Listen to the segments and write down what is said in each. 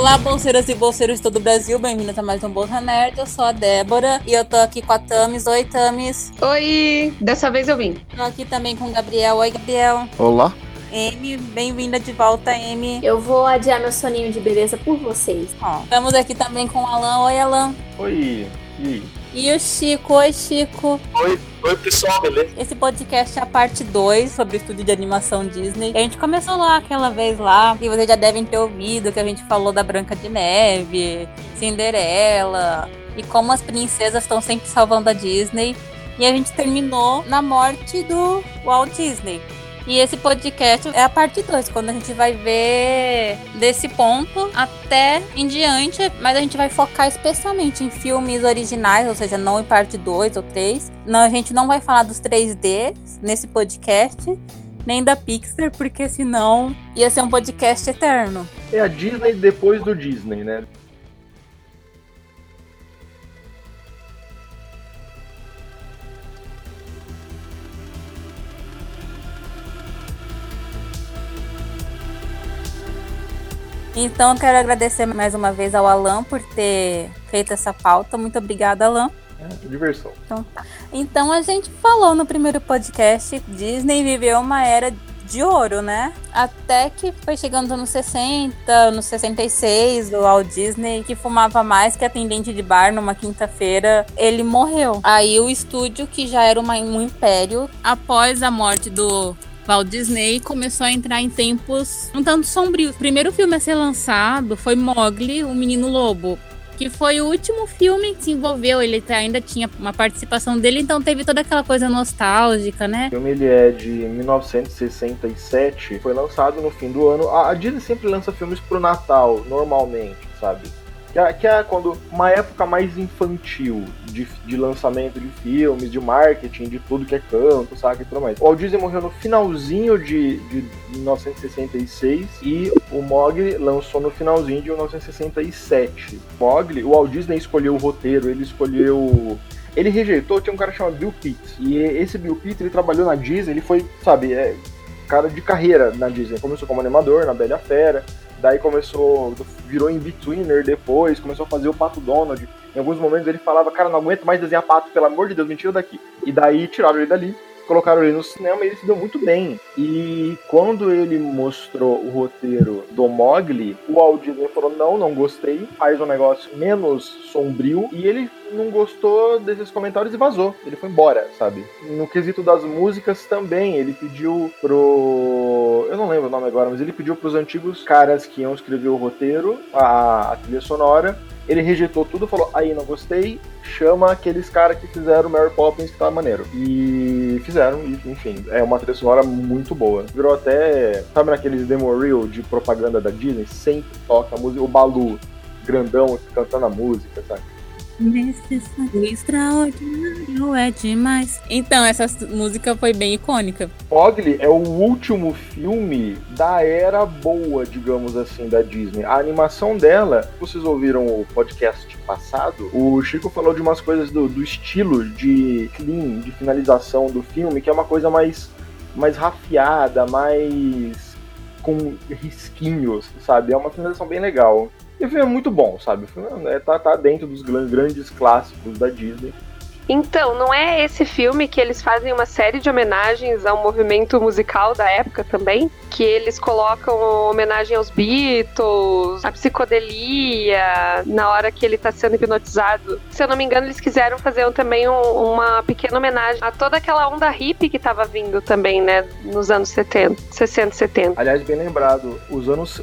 Olá, bolseiras e bolseiros de todo o Brasil, bem-vindos a mais um Bolsa Nerd. Eu sou a Débora e eu tô aqui com a Tamis. Oi, Tamis. Oi, dessa vez eu vim. Tô aqui também com o Gabriel. Oi, Gabriel. Olá. M, bem-vinda de volta, M. Eu vou adiar meu soninho de beleza por vocês. Ó, estamos aqui também com o Alan. Oi, Alan. Oi. E aí? E o Chico. Oi, Chico. Oi, oi pessoal, beleza? Esse podcast é a parte 2 sobre o estúdio de animação Disney. A gente começou lá aquela vez lá, e vocês já devem ter ouvido que a gente falou da Branca de Neve, Cinderela, e como as princesas estão sempre salvando a Disney. E a gente terminou na morte do Walt Disney. E esse podcast é a parte 2, quando a gente vai ver desse ponto até em diante, mas a gente vai focar especialmente em filmes originais, ou seja, não em parte 2 ou 3. Não, a gente não vai falar dos 3D nesse podcast, nem da Pixar, porque senão ia ser um podcast eterno. É a Disney depois do Disney, né? Então, quero agradecer mais uma vez ao Alan por ter feito essa pauta. Muito obrigada, Alan. É, diversão. Então, tá. então, a gente falou no primeiro podcast: Disney viveu uma era de ouro, né? Até que foi chegando nos anos 60, nos 66, o Walt Disney, que fumava mais que atendente de bar numa quinta-feira, ele morreu. Aí o estúdio, que já era uma, um império, após a morte do Walt Disney começou a entrar em tempos um tanto sombrios. O primeiro filme a ser lançado foi Mowgli, o Menino Lobo, que foi o último filme que se envolveu. Ele ainda tinha uma participação dele, então teve toda aquela coisa nostálgica, né? O filme ele é de 1967, foi lançado no fim do ano. A Disney sempre lança filmes pro Natal, normalmente, sabe? Que é, que é quando uma época mais infantil de, de lançamento de filmes, de marketing, de tudo que é canto, sabe? E tudo mais. O Walt Disney morreu no finalzinho de, de 1966 e o Mogli lançou no finalzinho de 1967. Mogli, o Walt Disney escolheu o roteiro, ele escolheu ele rejeitou, tinha um cara chamado Bill Pitt. E esse Bill Pitt, ele trabalhou na Disney, ele foi, sabe, é, cara de carreira na Disney. Começou como animador na Bela Fera, daí começou, virou in-betweener depois, começou a fazer o Pato Donald. Em alguns momentos ele falava, cara, não aguento mais desenhar pato, pelo amor de Deus, me tira daqui. E daí tiraram ele dali, colocaram ele no cinema e ele se deu muito bem. E quando ele mostrou o roteiro do Mogli, o Walt Disney falou: não, não gostei, faz um negócio menos sombrio. E ele não gostou desses comentários e vazou. Ele foi embora, sabe? No quesito das músicas também, ele pediu pro. Eu não lembro o nome agora, mas ele pediu pros antigos caras que iam escrever o roteiro, a, a trilha sonora. Ele rejeitou tudo, falou: aí não gostei, chama aqueles caras que fizeram Mary Poppins que tá maneiro. E fizeram, e enfim, é uma trilha sonora muito boa. Virou até, sabe naqueles demo reel de propaganda da Disney? Sempre toca a música, o Balu grandão cantando a música, sabe? Extraordinário é demais. Então, essa música foi bem icônica. Mogli é o último filme da era boa, digamos assim, da Disney. A animação dela, vocês ouviram o podcast passado, o Chico falou de umas coisas do, do estilo de clean, de finalização do filme, que é uma coisa mais, mais rafiada, mais com risquinhos, sabe? É uma finalização bem legal. E o filme é muito bom, sabe? O filme é, tá, tá dentro dos grandes clássicos da Disney. Então, não é esse filme que eles fazem uma série de homenagens ao movimento musical da época também? Que eles colocam homenagem aos Beatles, a psicodelia, na hora que ele tá sendo hipnotizado. Se eu não me engano, eles quiseram fazer também um, uma pequena homenagem a toda aquela onda hippie que tava vindo também, né, nos anos 70, 60, 70. Aliás, bem lembrado, os anos,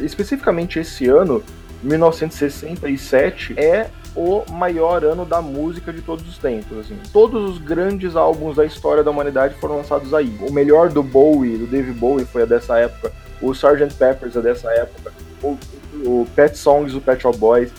especificamente esse ano, 1967, é o maior ano da música de todos os tempos. Assim. Todos os grandes álbuns da história da humanidade foram lançados aí. O melhor do Bowie, do Dave Bowie, foi a dessa época. O Sgt. Peppers é dessa época. O, o Pet Songs, o Pet Shop Boys.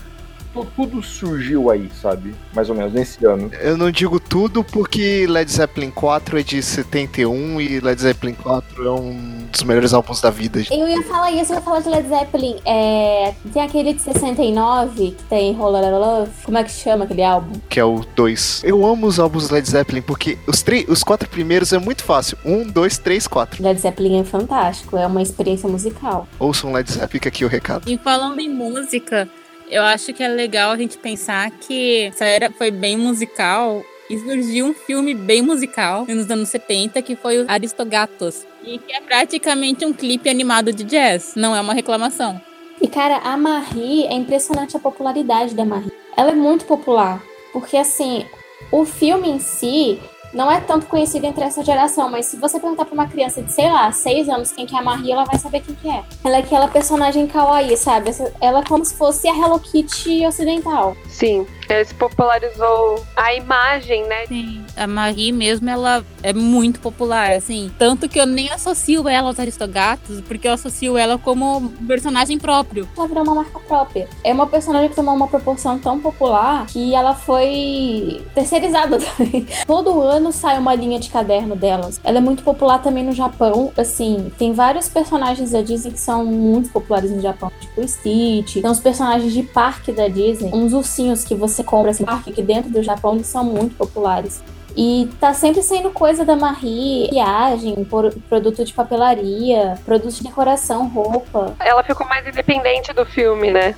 Tudo surgiu aí, sabe? Mais ou menos, nesse ano. Eu não digo tudo porque Led Zeppelin 4 é de 71 e Led Zeppelin 4 é um dos melhores álbuns da vida. Eu ia falar isso, eu ia falar de Led Zeppelin. É, tem aquele de 69 que tem Roller Love. Como é que chama aquele álbum? Que é o 2. Eu amo os álbuns Led Zeppelin porque os, três, os quatro primeiros é muito fácil. Um, dois, três, quatro. Led Zeppelin é fantástico, é uma experiência musical. Ouçam Led Zeppelin, fica aqui o recado. E falando em música, eu acho que é legal a gente pensar que essa era foi bem musical e surgiu um filme bem musical nos anos 70 que foi o Aristogatos. E que é praticamente um clipe animado de jazz, não é uma reclamação. E cara, a Marie é impressionante a popularidade da Marie. Ela é muito popular, porque assim, o filme em si não é tanto conhecido entre essa geração, mas se você perguntar pra uma criança de, sei lá, 6 anos quem que é a Marie, ela vai saber quem que é. Ela é aquela personagem kawaii, sabe? Ela é como se fosse a Hello Kitty ocidental. Sim, ele se popularizou a imagem, né? Sim, a Marie mesmo, ela é muito popular, assim. Tanto que eu nem associo ela aos Aristogatos, porque eu associo ela como personagem próprio. Ela virou uma marca própria. É uma personagem que tomou uma proporção tão popular que ela foi terceirizada também. Todo ano sai uma linha de caderno delas. Ela é muito popular também no Japão. Assim, tem vários personagens da Disney que são muito populares no Japão, tipo o Stitch. Tem os personagens de parque da Disney, uns ursinhos que você compra assim, parque que dentro do Japão eles são muito populares. E tá sempre saindo coisa da Marie, viagem, por, produto de papelaria, produto de decoração, roupa. Ela ficou mais independente do filme, né?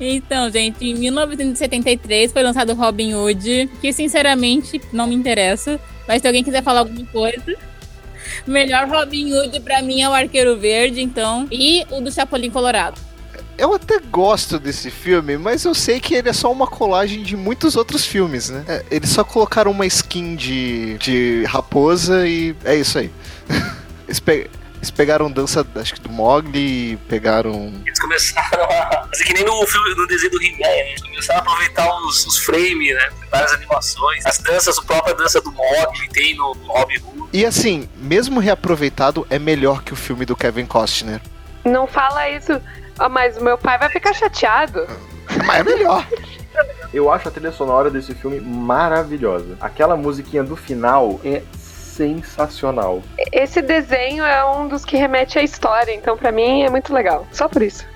Então, gente, em 1973 foi lançado Robin Hood, que sinceramente não me interessa. Mas se alguém quiser falar alguma coisa. Melhor Robin Hood pra mim é o Arqueiro Verde, então. E o do Chapolin Colorado. Eu até gosto desse filme, mas eu sei que ele é só uma colagem de muitos outros filmes, né? É, eles só colocaram uma skin de, de raposa e é isso aí. Eles, pe eles pegaram dança, acho que do Mogli, pegaram. Eles começaram a fazer que nem no filme, no desenho do He-Man, né? Eles começaram a aproveitar os, os frames, né? Várias animações. As danças, a própria dança do Mogli tem no, no Robin Hood. E assim, mesmo reaproveitado, é melhor que o filme do Kevin Costner. Não fala isso. Ah, mas o meu pai vai ficar chateado. Mas é melhor. Eu acho a trilha sonora desse filme maravilhosa. Aquela musiquinha do final é sensacional. Esse desenho é um dos que remete à história, então pra mim é muito legal. Só por isso.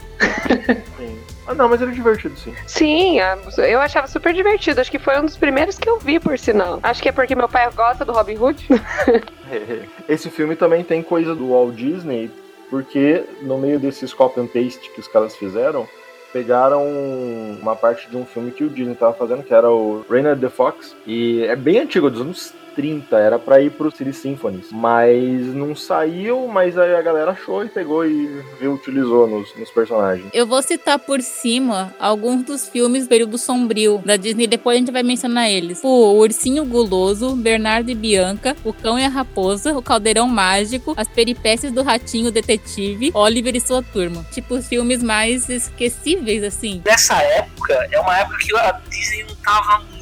Sim. Ah, não, mas ele é divertido, sim. Sim, eu achava super divertido. Acho que foi um dos primeiros que eu vi, por sinal. Acho que é porque meu pai gosta do Robin Hood. Esse filme também tem coisa do Walt Disney, porque no meio desses copy and paste que os caras fizeram, pegaram uma parte de um filme que o Disney estava fazendo, que era o Rainer the Fox, e é bem antigo, dos anos 30, era para ir pro City Symphonies, mas não saiu, mas aí a galera achou e pegou e reutilizou nos, nos personagens. Eu vou citar por cima alguns dos filmes período sombrio da Disney, depois a gente vai mencionar eles. O Ursinho Guloso, Bernardo e Bianca, O Cão e a Raposa, O Caldeirão Mágico, As Peripécias do Ratinho Detetive, Oliver e sua Turma. Tipo, filmes mais esquecíveis, assim. Nessa época, é uma época que a Disney não tava muito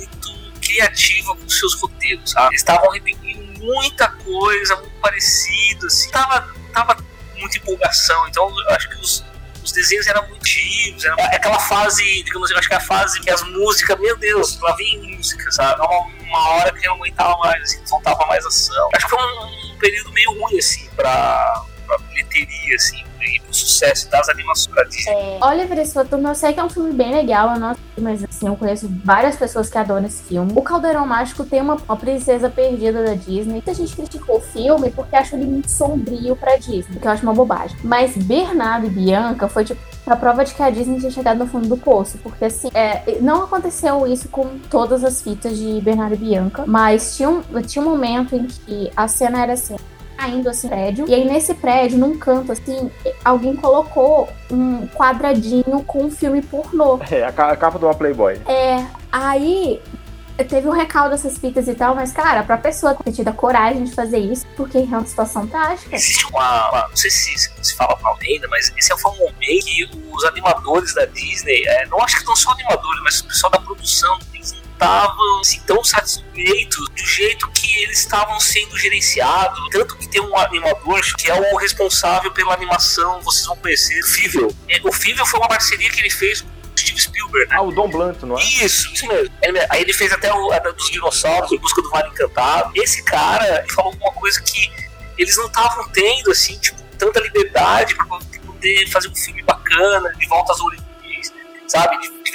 criativa com seus roteiros, sabe? Estavam repetindo muita coisa, muito parecido, assim. Tava, tava muita empolgação, então eu acho que os, os desenhos eram muito giros, era aquela fase, digamos assim, eu acho que é a fase que as músicas, meu Deus, lá vem música, sabe? Uma, uma hora que não aguentava mais, assim, faltava mais ação. Acho que foi um, um período meio ruim, assim, pra, pra bilheteria, assim, e pro sucesso das animações da Disney. É, Oliver e sua turma, eu sei que é um filme bem legal, eu não assisti, mas assim, eu conheço várias pessoas que adoram esse filme. O Caldeirão Mágico tem uma, uma princesa perdida da Disney. Muita gente criticou o filme porque achou ele muito sombrio pra Disney, que eu acho uma bobagem. Mas Bernardo e Bianca foi tipo a prova de que a Disney tinha chegado no fundo do poço, porque assim, é, não aconteceu isso com todas as fitas de Bernardo e Bianca, mas tinha um, tinha um momento em que a cena era assim, caindo assim prédio. E aí nesse prédio, num canto assim, alguém colocou um quadradinho com um filme pornô. É, a, ca a capa de uma Playboy. É, aí teve um recaldo dessas fitas e tal, mas cara, pra pessoa ter tido a coragem de fazer isso, porque é uma situação trágica. Existe uma, uma não sei se se fala uma lenda, mas esse foi um momento que os animadores da Disney, é, não acho que não só animadores, mas o pessoal da produção, não estavam assim, tão satisfeitos do jeito que eles estavam sendo gerenciados. Tanto que tem um animador que é o responsável pela animação, vocês vão conhecer, o Fível. É, o Fível foi uma parceria que ele fez com o Steve Spielberg né? Ah, o Don Blunt, não é? Isso, isso mesmo. Aí ele fez até o a dos dinossauros, Em Busca do Vale Encantado. Esse cara falou alguma coisa que eles não estavam tendo, assim, tipo, tanta liberdade pra poder fazer um filme bacana, de volta às origens,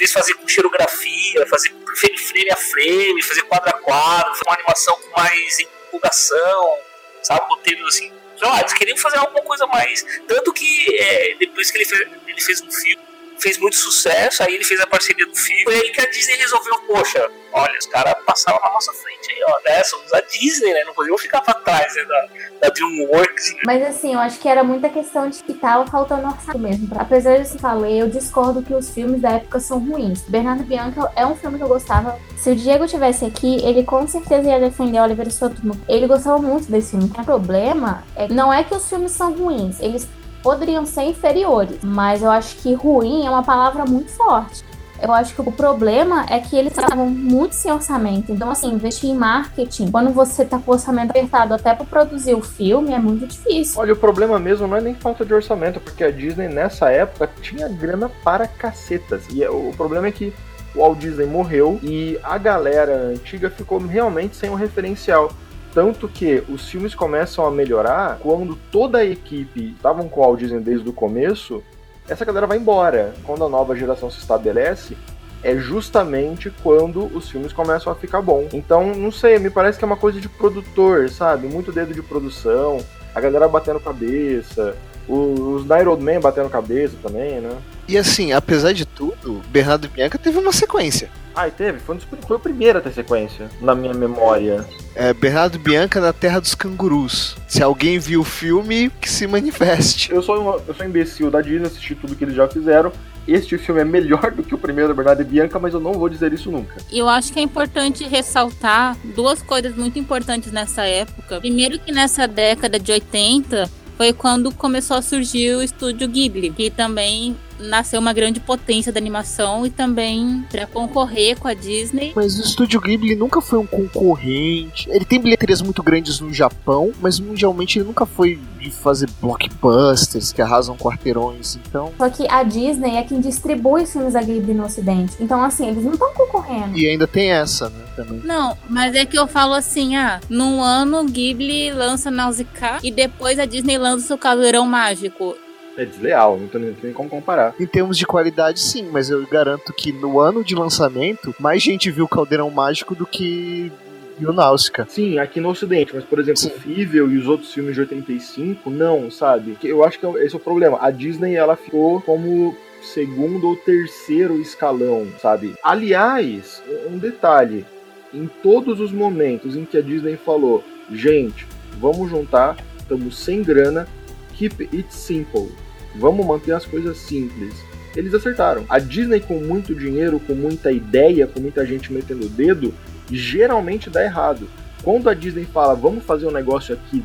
sabe? De, de vez fazer com xerografia, fazer frame a frame, fazer quadro a quadro, fazer uma animação com mais empolgação, sabe? Roteiros assim. Sei lá, eles queriam fazer alguma coisa mais. Tanto que é, depois que ele fez, ele fez um filme, fez muito sucesso, aí ele fez a parceria do filme. Foi aí que a Disney resolveu, poxa, olha, os caras passavam na nossa frente aí, ó, né? Somos a Disney, né? Não podiam ficar pra trás né, da, da DreamWorks. né? Mas assim, eu acho que era muita questão de que tava faltando orçamento mesmo. Apesar de eu falei, eu discordo que os filmes da época são ruins. Bernardo Bianca é um filme que eu gostava. Se o Diego tivesse aqui, ele com certeza ia defender Oliver Sotomo. Ele gostava muito desse filme. O problema é que não é que os filmes são ruins, eles poderiam ser inferiores, mas eu acho que ruim é uma palavra muito forte. Eu acho que o problema é que eles estavam muito sem orçamento. Então, assim, investir em marketing, quando você tá com o orçamento apertado até pra produzir o filme, é muito difícil. Olha, o problema mesmo não é nem falta de orçamento, porque a Disney nessa época tinha grana para cacetas. E é- o problema é que o Walt Disney morreu e a galera antiga ficou realmente sem um referencial. Tanto que os filmes começam a melhorar quando toda a equipe estavam com o Disney desde o começo, essa galera vai embora. Quando a nova geração se estabelece, é justamente quando os filmes começam a ficar bom. Então, não sei, me parece que é uma coisa de produtor, sabe? Muito dedo de produção, a galera batendo cabeça, os Nine Old Men batendo cabeça também, né? E assim, apesar de tudo, Bernardo Bianca teve uma sequência. Ah, e teve, foi, um dos- foi o primeiro a ter sequência, na minha memória. É Bernardo Bianca na Terra dos Cangurus. Se alguém viu o filme, que se manifeste. Eu sou, um, eu sou imbecil da Disney, assisti tudo que eles já fizeram. Este filme é melhor do que o primeiro Bernardo e Bianca, mas eu não vou dizer isso nunca. E eu acho que é importante ressaltar duas coisas muito importantes nessa época. Primeiro que nessa década de 80 foi quando começou a surgir o estúdio Ghibli, que também nasceu uma grande potência da animação e também para concorrer com a Disney. Mas o Estúdio Ghibli nunca foi um concorrente. Ele tem bilheterias muito grandes no Japão, mas mundialmente ele nunca foi de fazer blockbusters que arrasam quarteirões. Então. Só que a Disney é quem distribui os filmes da Ghibli no ocidente. Então, assim, eles não estão concorrendo. E ainda tem essa, né? Também. Não, mas é que eu falo assim, ah, num ano Ghibli lança Nausicaa e depois a Disney lança o Caldeirão Mágico. É desleal, não tem nem- tem nem como comparar. Em termos de qualidade, sim, mas eu garanto que no ano de lançamento, mais gente viu Caldeirão Mágico do que viu Náusica. Sim, aqui no Ocidente, mas por exemplo, Sim. o Fível e os outros filmes de 85, não, sabe? Eu acho que esse é o problema. A Disney, ela ficou como segundo ou terceiro escalão, sabe? Aliás, um detalhe: em todos os momentos em que a Disney falou, gente, vamos juntar, estamos sem grana, keep it simple, vamos manter as coisas simples. Eles acertaram. A Disney, com muito dinheiro, com muita ideia, com muita gente metendo o dedo, geralmente dá errado. Quando a Disney fala, vamos fazer um negócio aqui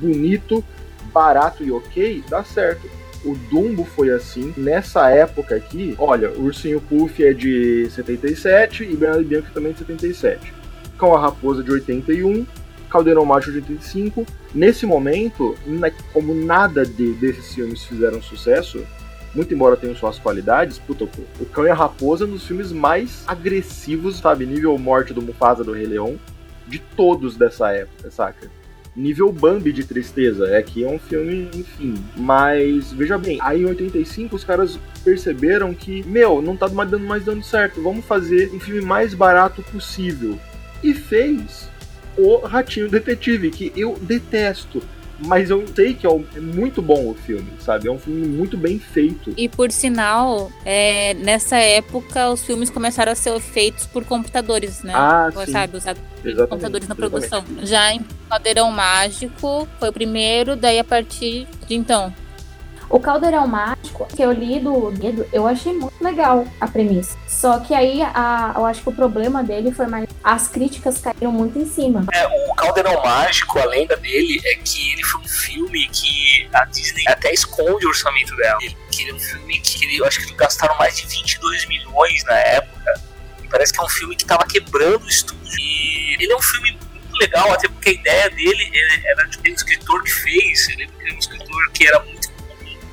bonito, barato e ok, dá certo. O Dumbo foi assim. Nessa época aqui, olha, o Ursinho Puff é de 77 e Bernardo e Bianca também de 77. Com a Raposa de 81, Caldeirão Mágico de 85. Nesse momento, como nada de- desses filmes fizeram sucesso, muito embora tenham suas qualidades, puta, o Cão e a Raposa é um dos filmes mais agressivos, sabe? Nível morte do Mufasa do Rei Leão, de todos dessa época, saca? Nível Bambi de tristeza, é que é um filme, enfim. Mas, veja bem, aí em 85 os caras perceberam que, meu, não tá mais dando, mais dando certo, vamos fazer um filme mais barato possível. E fez o Ratinho Detetive, que eu detesto. Mas eu sei que é, é muito bom o filme, sabe? É um filme muito bem feito. E por sinal, é, nessa época os filmes começaram a ser feitos por computadores, né? Ah, sim. Sabe, usados Exatamente, computadores na exatamente. produção. Já em Caldeirão Mágico foi o primeiro, daí a partir de então. O Caldeirão Mágico, que eu li do dedo, eu achei muito legal a premissa. Só que aí a, eu acho que o problema dele foi mais. As críticas caíram muito em cima. O Caldeirão Mágico, a lenda dele é que ele foi um filme que a Disney até esconde o orçamento dela. Ele, que ele é um filme que ele, eu acho que eles gastaram mais de 22 milhões na época. E parece que é um filme que tava quebrando o estúdio. E ele é um filme muito legal, até porque a ideia dele ele- era de um escritor que fez. Ele era um escritor que era muito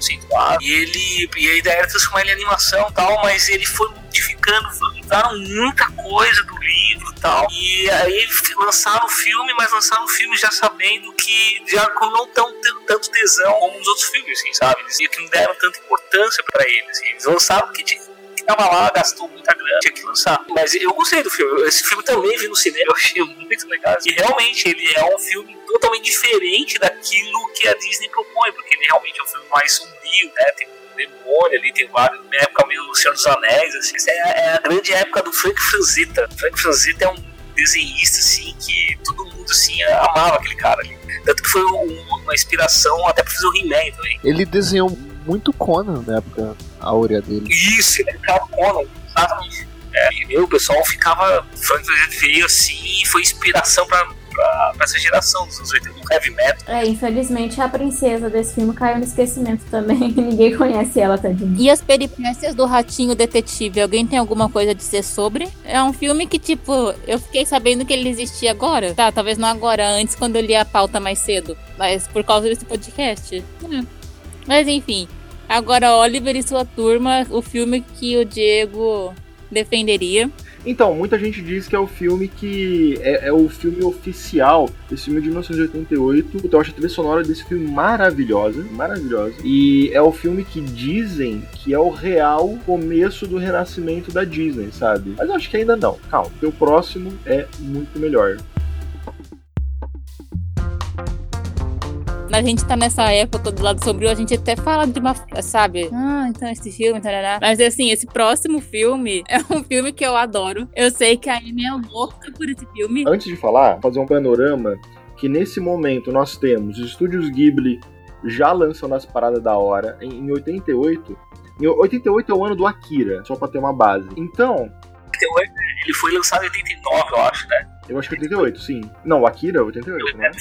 conceituado. E ele. E a ideia era transformar ele em animação e tal, mas ele foi modificando, mudaram muita coisa do livro e tal. E aí lançaram o filme, mas lançaram o filme já sabendo que já não tão tanto tesão como os outros filmes, assim, sabe? Eles que não deram tanta importância para eles. Assim. Eles lançaram que tava lá, gastou muita grana, tinha que lançar. Mas eu gostei do filme. Esse filme também vi no cinema, eu achei muito legal. E realmente ele é um filme totalmente diferente daquilo que a Disney propõe, porque ele realmente é um filme mais sombrio, né? Tem um demônio ali, tem vários. Na época meio do Senhor dos Anéis, assim. Essa é, é, a grande época do Frank Franzita. Frank Franzita é um desenhista, assim, que todo mundo, assim, amava aquele cara ali. Tanto que foi um, uma inspiração até pra fazer o He-Man também. Ele desenhou muito Conan na época áurea dele. Isso, ele ficava Conan, exatamente. É, e o pessoal ficava Frank veio assim e foi inspiração pra, pra, pra, essa geração dos anos 80 do heavy metal. É, infelizmente a princesa desse filme caiu no esquecimento também. Ninguém conhece ela, tadinha. E as peripécias do Ratinho Detetive, alguém tem alguma coisa a dizer sobre? É um filme que, tipo, eu fiquei sabendo que ele existia agora. Tá, talvez não agora, antes, quando eu li a pauta mais cedo. Mas por causa desse podcast. É. Mas enfim, Agora, Oliver e sua turma, o filme que o Diego defenderia. Então, muita gente diz que é o filme que é, é o filme oficial desse filme de 1988. Então, eu acho a trilha sonora desse filme maravilhosa, maravilhosa. E é o filme que dizem que é o real começo do renascimento da Disney, sabe? Mas eu acho que ainda não. Calma, o próximo é muito melhor. A gente tá nessa época do lado sombrio, a gente até fala de uma. Sabe? Ah, então esse filme, tarará. Mas assim, esse próximo filme é um filme que eu adoro. Eu sei que a Amy é louca por esse filme. Antes de falar, fazer um panorama que nesse momento nós temos os estúdios Ghibli já lançando as paradas da hora. Em, em 88. Em 88 é o ano do Akira, só pra ter uma base. Então. Ele foi lançado em 89, eu acho, né? Eu acho que é 88, sim. Não, o Akira é 88, né?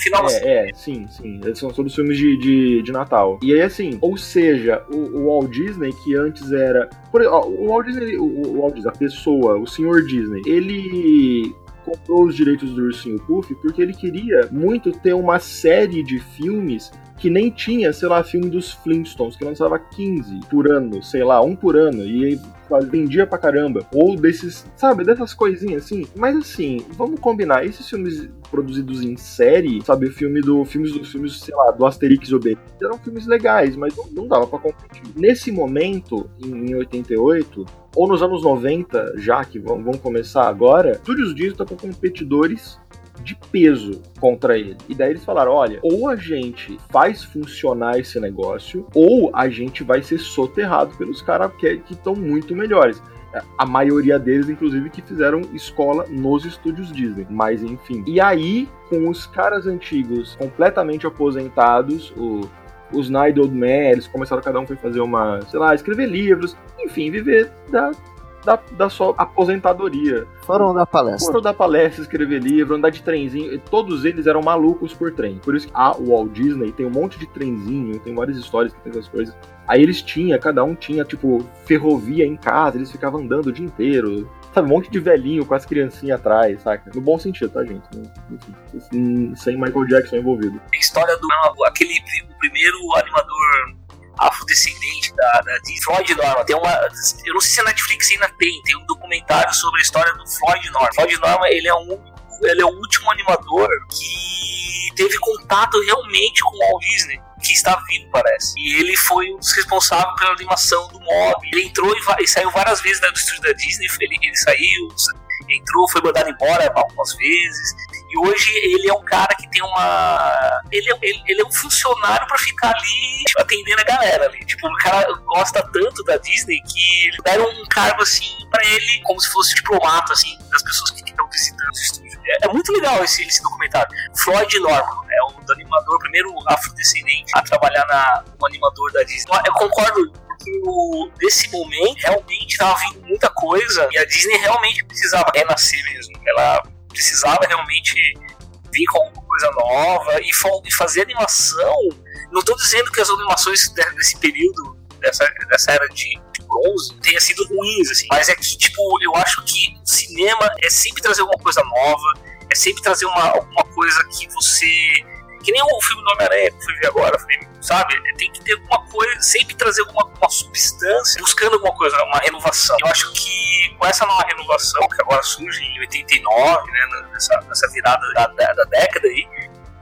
É, é, sim, sim. Eles são todos filmes de, de, de, Natal. E aí, assim, ou seja, o, o Walt Disney, que antes era. Por, ó, o Walt Disney, o, o Walt Disney, a pessoa, o senhor Disney, ele comprou os direitos do Ursinho Puff porque ele queria muito ter uma série de filmes que nem tinha, sei lá, filme dos Flintstones, que lançava 15 por ano, sei lá, um por ano, e vendia pra caramba. Ou desses, sabe, dessas coisinhas assim. Mas assim, vamos combinar, esses filmes produzidos em série, sabe, o filme do filmes dos filmes, sei lá, do Asterix e Obelix, eram filmes legais, mas não, não dava para competir. Nesse momento, em, em 88, ou nos anos 90, já que vamos começar agora, Disney tá com competidores de peso contra ele. E daí eles falaram: olha, ou a gente faz funcionar esse negócio, ou a gente vai ser soterrado pelos caras que estão muito melhores. A maioria deles, inclusive, que fizeram escola nos estúdios Disney. Mas enfim. E aí, com os caras antigos completamente aposentados, o, os Night Old Men, eles começaram, cada um foi fazer uma, sei lá, escrever livros, enfim, viver da, da, da sua aposentadoria. Foram dar palestra. Foram dar palestra, escrever livro, andar de trenzinho. Todos eles eram malucos por trem. Por isso que a Walt Disney tem um monte de trenzinho, tem várias histórias que tem essas coisas. Aí eles tinham, cada um tinha, tipo, ferrovia em casa, eles ficavam andando o dia inteiro. Sabe, um monte de velhinho com as criancinhas atrás, saca? No bom sentido, tá, gente? Enfim, sem Michael Jackson envolvido. A história do aquele o primeiro animador afrodescendente da, da de Floyd Norman. Tem uma, eu não sei se a Netflix ainda tem, tem um documentário sobre a história do Floyd Norman. Floyd Norman, ele é um ele é o último animador que teve contato realmente com o Walt Disney que está vivo, parece. E ele foi um dos responsáveis pela animação do Mob. Ele entrou e, e saiu várias vezes do estúdio da Disney. Ele, ele saiu, entrou, foi mandado embora algumas vezes. E hoje ele é um cara que tem uma. Ele é, ele, ele é um funcionário para ficar ali tipo, atendendo a galera ali. Tipo, o cara gosta tanto da Disney que deram um cargo assim para ele, como se fosse diplomata, assim, das pessoas que estão visitando o estúdio. É, é, muito legal esse, esse documentário. Floyd Norman é um animador, primeiro afrodescendente a trabalhar na, animador da Disney. Eu concordo que nesse momento realmente estava vindo muita coisa e a Disney realmente precisava renascer mesmo. Ela precisava realmente vir com alguma coisa nova e, fazer animação. Não estou dizendo que as animações desse período, dessa, dessa era de, de bronze, tenha sido ruins, assim, mas é que, tipo, eu acho que cinema é sempre trazer alguma coisa nova, é sempre trazer uma, alguma coisa que você Que nem o filme do Homem-Aranha que eu fui ver agora, sabe? Tem que ter alguma coisa, sempre trazer alguma uma substância, buscando alguma coisa, uma renovação. Eu acho que com essa nova renovação que agora surge em 89, né, nessa, nessa virada da, da, da década aí,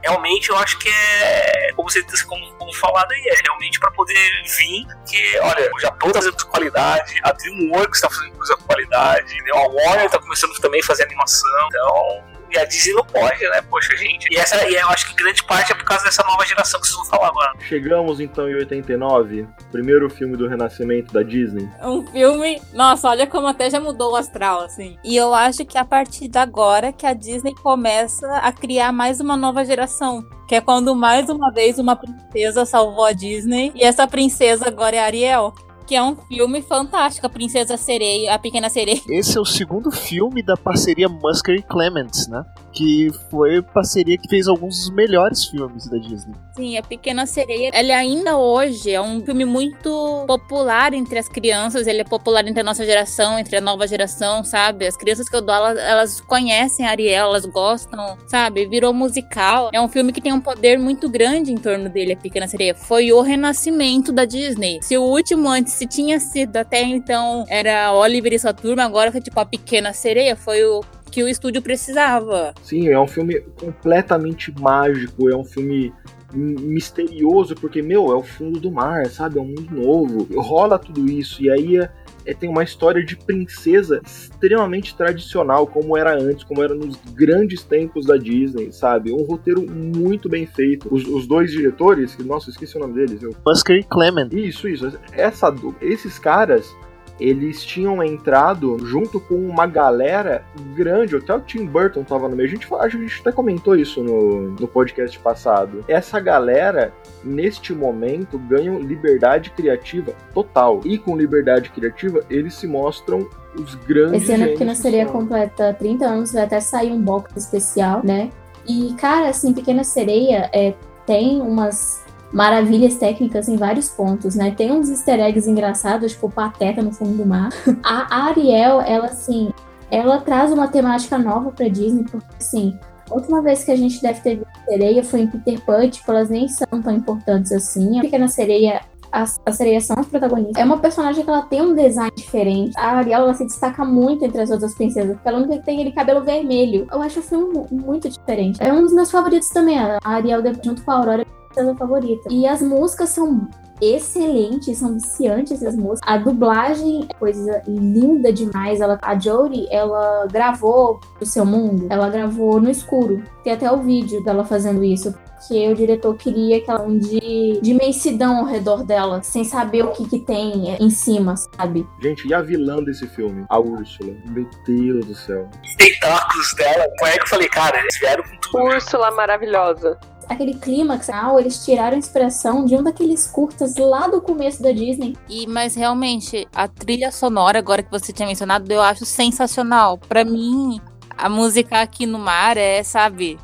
realmente eu acho que é, como você como, como falado aí, é realmente para poder vir, que, olha, o Japão tá fazendo qualidade, a DreamWorks tá fazendo coisa com qualidade, né? a Warner tá começando também a fazer animação, então e a Disney não pode, né? Poxa, gente. E, essa, e eu acho que grande parte é por causa dessa nova geração que vocês vão falar agora. Chegamos então em 89, primeiro filme do renascimento da Disney. Um filme. Nossa, olha como até já mudou o astral, assim. E eu acho que a partir de agora que a Disney começa a criar mais uma nova geração. Que é quando mais uma vez uma princesa salvou a Disney. E essa princesa agora é a Ariel que é um filme fantástico, A Princesa Sereia, A Pequena Sereia. Esse é o segundo filme da parceria Musker e Clements, né? Que foi parceria que fez alguns dos melhores filmes da Disney. Sim, A Pequena Sereia, ele ainda hoje é um filme muito popular entre as crianças, ele é popular entre a nossa geração, entre a nova geração, sabe? As crianças que eu dou, elas, elas conhecem Ariel, elas gostam, sabe? Virou musical. É um filme que tem um poder muito grande em torno dele, A Pequena Sereia. Foi o renascimento da Disney. Se o último antes se tinha sido até então era Oliver e sua turma, agora foi tipo a Pequena Sereia, foi o que o estúdio precisava. Sim, é um filme completamente mágico, é um filme misterioso, porque, meu, é o fundo do mar, sabe? É um mundo novo. Rola tudo isso, e aí é, é, tem uma história de princesa extremamente tradicional, como era antes, como era nos grandes tempos da Disney, sabe? Um roteiro muito bem feito. Os, os dois diretores, que, nossa, esqueci o nome deles? Busker e Clement. Isso, isso. Essa, esses caras eles tinham entrado junto com uma galera grande, até o Tim Burton tava no meio. A gente, a gente até comentou isso no, no podcast passado. Essa galera, neste momento, ganham liberdade criativa total. E com liberdade criativa, eles se mostram os grandes. Esse ano, porque não seria completa 30 anos, vai até sair um box especial, né? E, cara, assim, Pequena Sereia é, tem umas maravilhas técnicas em vários pontos, né? Tem uns easter eggs engraçados, tipo Pateta no fundo do mar. A Ariel, ela assim, ela traz uma temática nova pra Disney, porque assim, a última vez que a gente deve ter visto sereia foi em Peter Pan, tipo, elas nem são tão importantes assim. A Pequena Sereia as, as sereias são as protagonistas. É uma personagem que ela tem um design diferente. A Ariel ela se destaca muito entre as outras princesas, porque ela não tem aquele cabelo vermelho. Eu acho o filme muito diferente. É um dos meus favoritos também. A Ariel, junto com a Aurora, cena favorita. E as músicas são excelentes, são viciantes as músicas. A dublagem é coisa linda demais. Ela, a Jodie, ela gravou o seu mundo, ela gravou no escuro. Tem até o vídeo dela fazendo isso. Porque o diretor queria que ela de, de imensidão ao redor dela, sem saber o que, que tem em cima, sabe? Gente, e a vilã desse filme? A Úrsula. Meu Deus do céu. Os tentáculos dela. Foi aí que eu falei, cara, eles vieram com tudo. Úrsula maravilhosa aquele clímax, eles tiraram inspiração de um daqueles curtas lá do começo da Disney. E mas realmente a trilha sonora agora que você tinha mencionado, eu acho sensacional. Para mim, a música aqui no mar é, sabe,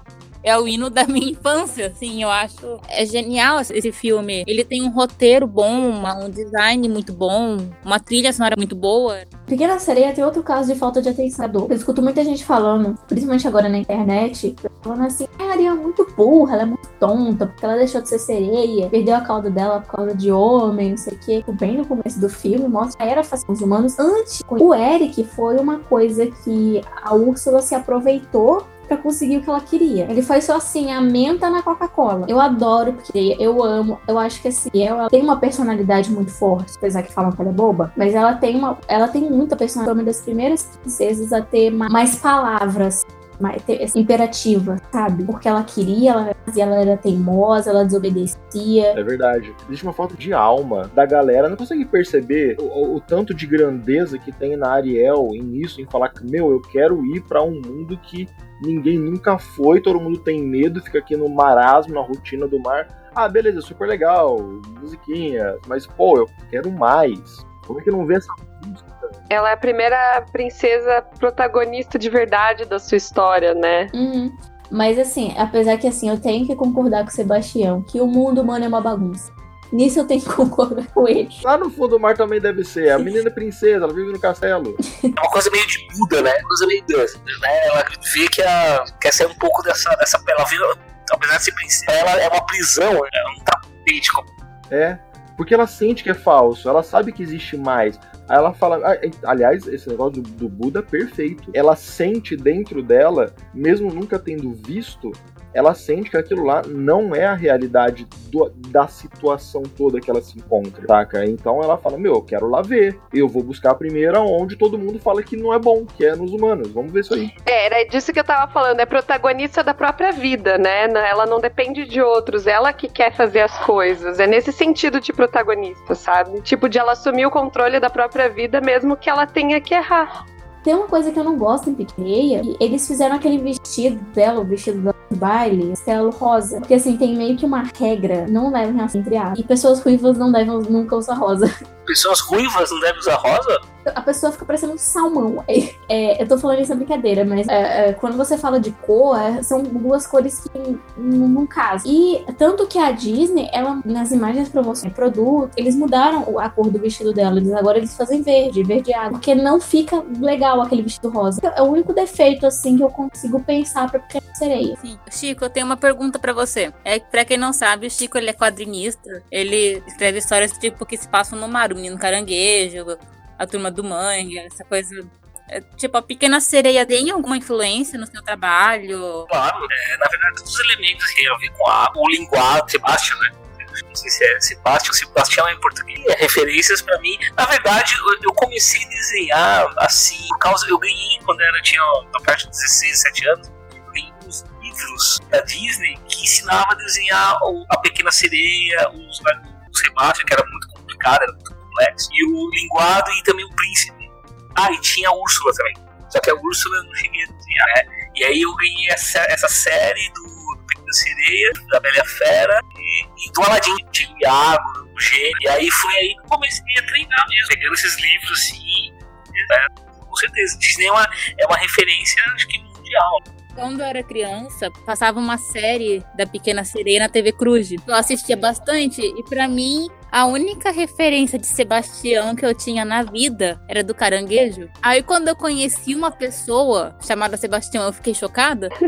é o hino da minha infância, assim, eu acho. É genial esse filme. Ele tem um roteiro bom, um design muito bom, uma trilha sonora muito boa. Pequena Sereia tem outro caso de falta de atenção. Eu escuto muita gente falando, principalmente agora na internet, falando assim: a Ariel é muito burra, ela é muito tonta, porque ela deixou de ser sereia, perdeu a cauda dela por causa de homem, não sei o quê. Bem no começo do filme, mostra que era fácil os humanos. Antes, o Eric foi uma coisa que a Úrsula se aproveitou para conseguir o que ela queria. Ele foi só assim, a menta na Coca-Cola. Eu adoro, porque eu amo. Eu acho que assim, ela tem uma personalidade muito forte, apesar que falam que ela é boba, mas ela tem uma. Ela tem muita personalidade. Uma das primeiras princesas a ter mais palavras mais imperativa, sabe? Porque ela queria, ela, ela era teimosa, ela desobedecia. É verdade. Existe uma falta de alma da galera. Não consegue perceber o, o, tanto de grandeza que tem na Ariel em isso, em falar que, meu, eu quero ir para um mundo que ninguém nunca foi, todo mundo tem medo, fica aqui no marasmo, na rotina do mar. Ah, beleza, super legal, musiquinha, mas pô, eu quero mais. Como é que não vê essa música? Ela é a primeira princesa protagonista de verdade da sua história, né? Uhum. Mas assim, apesar que assim, eu tenho que concordar com o Sebastião que o mundo humano é uma bagunça. Nisso eu tenho que concordar com ele. Lá no fundo do mar também deve ser. A menina é princesa, ela vive no castelo. É uma coisa meio de Buda, né? Uma coisa meio Deus, né? Ela vê que a, quer sair um pouco dessa, dessa. Ela vira, apesar de ser princesa, ela é uma prisão, ela não tá tapete É, porque ela sente que é falso, ela sabe que existe mais. Aí ela fala. ah, é- Aliás, esse negócio do, do Buda é perfeito. Ela sente dentro dela, mesmo nunca tendo visto, ela sente que aquilo lá não é a realidade do- da situação toda que ela se encontra, saca? Então ela fala: Meu, eu quero lá ver. Eu vou buscar a primeira onde todo mundo fala que não é bom, que é nos humanos. Vamos ver isso aí. É, era disso que eu tava falando, é protagonista da própria vida, né? Ela não depende de outros, ela que quer fazer as coisas. É nesse sentido de protagonista, sabe? Tipo, de ela assumir o controle da própria vida, mesmo que ela tenha que errar. Tem uma coisa que eu não gosto em Pequeneia, que eles fizeram aquele vestido dela, o vestido do baile, estelo rosa. Porque assim, tem meio que uma regra, não leva em relação entre. E pessoas ruivas não devem nunca usar rosa. pessoas ruivas não devem usar rosa? A pessoa fica parecendo um salmão. É, é, eu tô falando isso na brincadeira, mas é, é, quando você fala de cor, é, são duas cores que não, não casam. E tanto que a Disney, ela, nas imagens promocionais de produto, eles mudaram a cor do vestido dela. Eles, agora eles fazem verde, verdeado. Porque não fica legal aquele vestido rosa. É o único defeito, assim, que eu consigo pensar pra pequena sereia. Sim. Chico, eu tenho uma pergunta pra você. É que pra quem não sabe, o Chico ele é quadrinista. Ele escreve histórias tipo que se passam no mar, o menino caranguejo, a turma do mangue, essa coisa. É, tipo, a pequena sereia tem alguma influência no seu trabalho? Claro, é, na verdade, todos os elementos que tem a ver com a, o linguado, Sebastian, né? Não sei se é Sebastian ou Sebastião em português. É, referências pra mim. Na verdade, eu, eu comecei a desenhar assim, por causa. Eu ganhei quando eu tinha a parte de 16, 17 anos. Ganhei uns livros da Disney que ensinava a desenhar a pequena sereia, os, o Sebastian, que era muito complicado, era muito e o linguado e também o príncipe. Ah, e tinha a Úrsula também. Só que a Úrsula eu não cheguei a desenhar, né? E aí eu ganhei essa, essa série do Pequena Sereia, da Bela Fera e, e do Aladdin. Tinha o Iago, o Gênio. E aí foi aí que eu comecei a treinar mesmo, pegando esses livros assim. né? Com certeza. Disney é uma, é uma referência, acho que mundial. Quando eu era criança, passava uma série da Pequena Sereia na TV Cruz. Eu assistia bastante e pra mim a única referência de Sebastião que eu tinha na vida era do caranguejo. Aí quando eu conheci uma pessoa chamada Sebastião, eu fiquei chocada.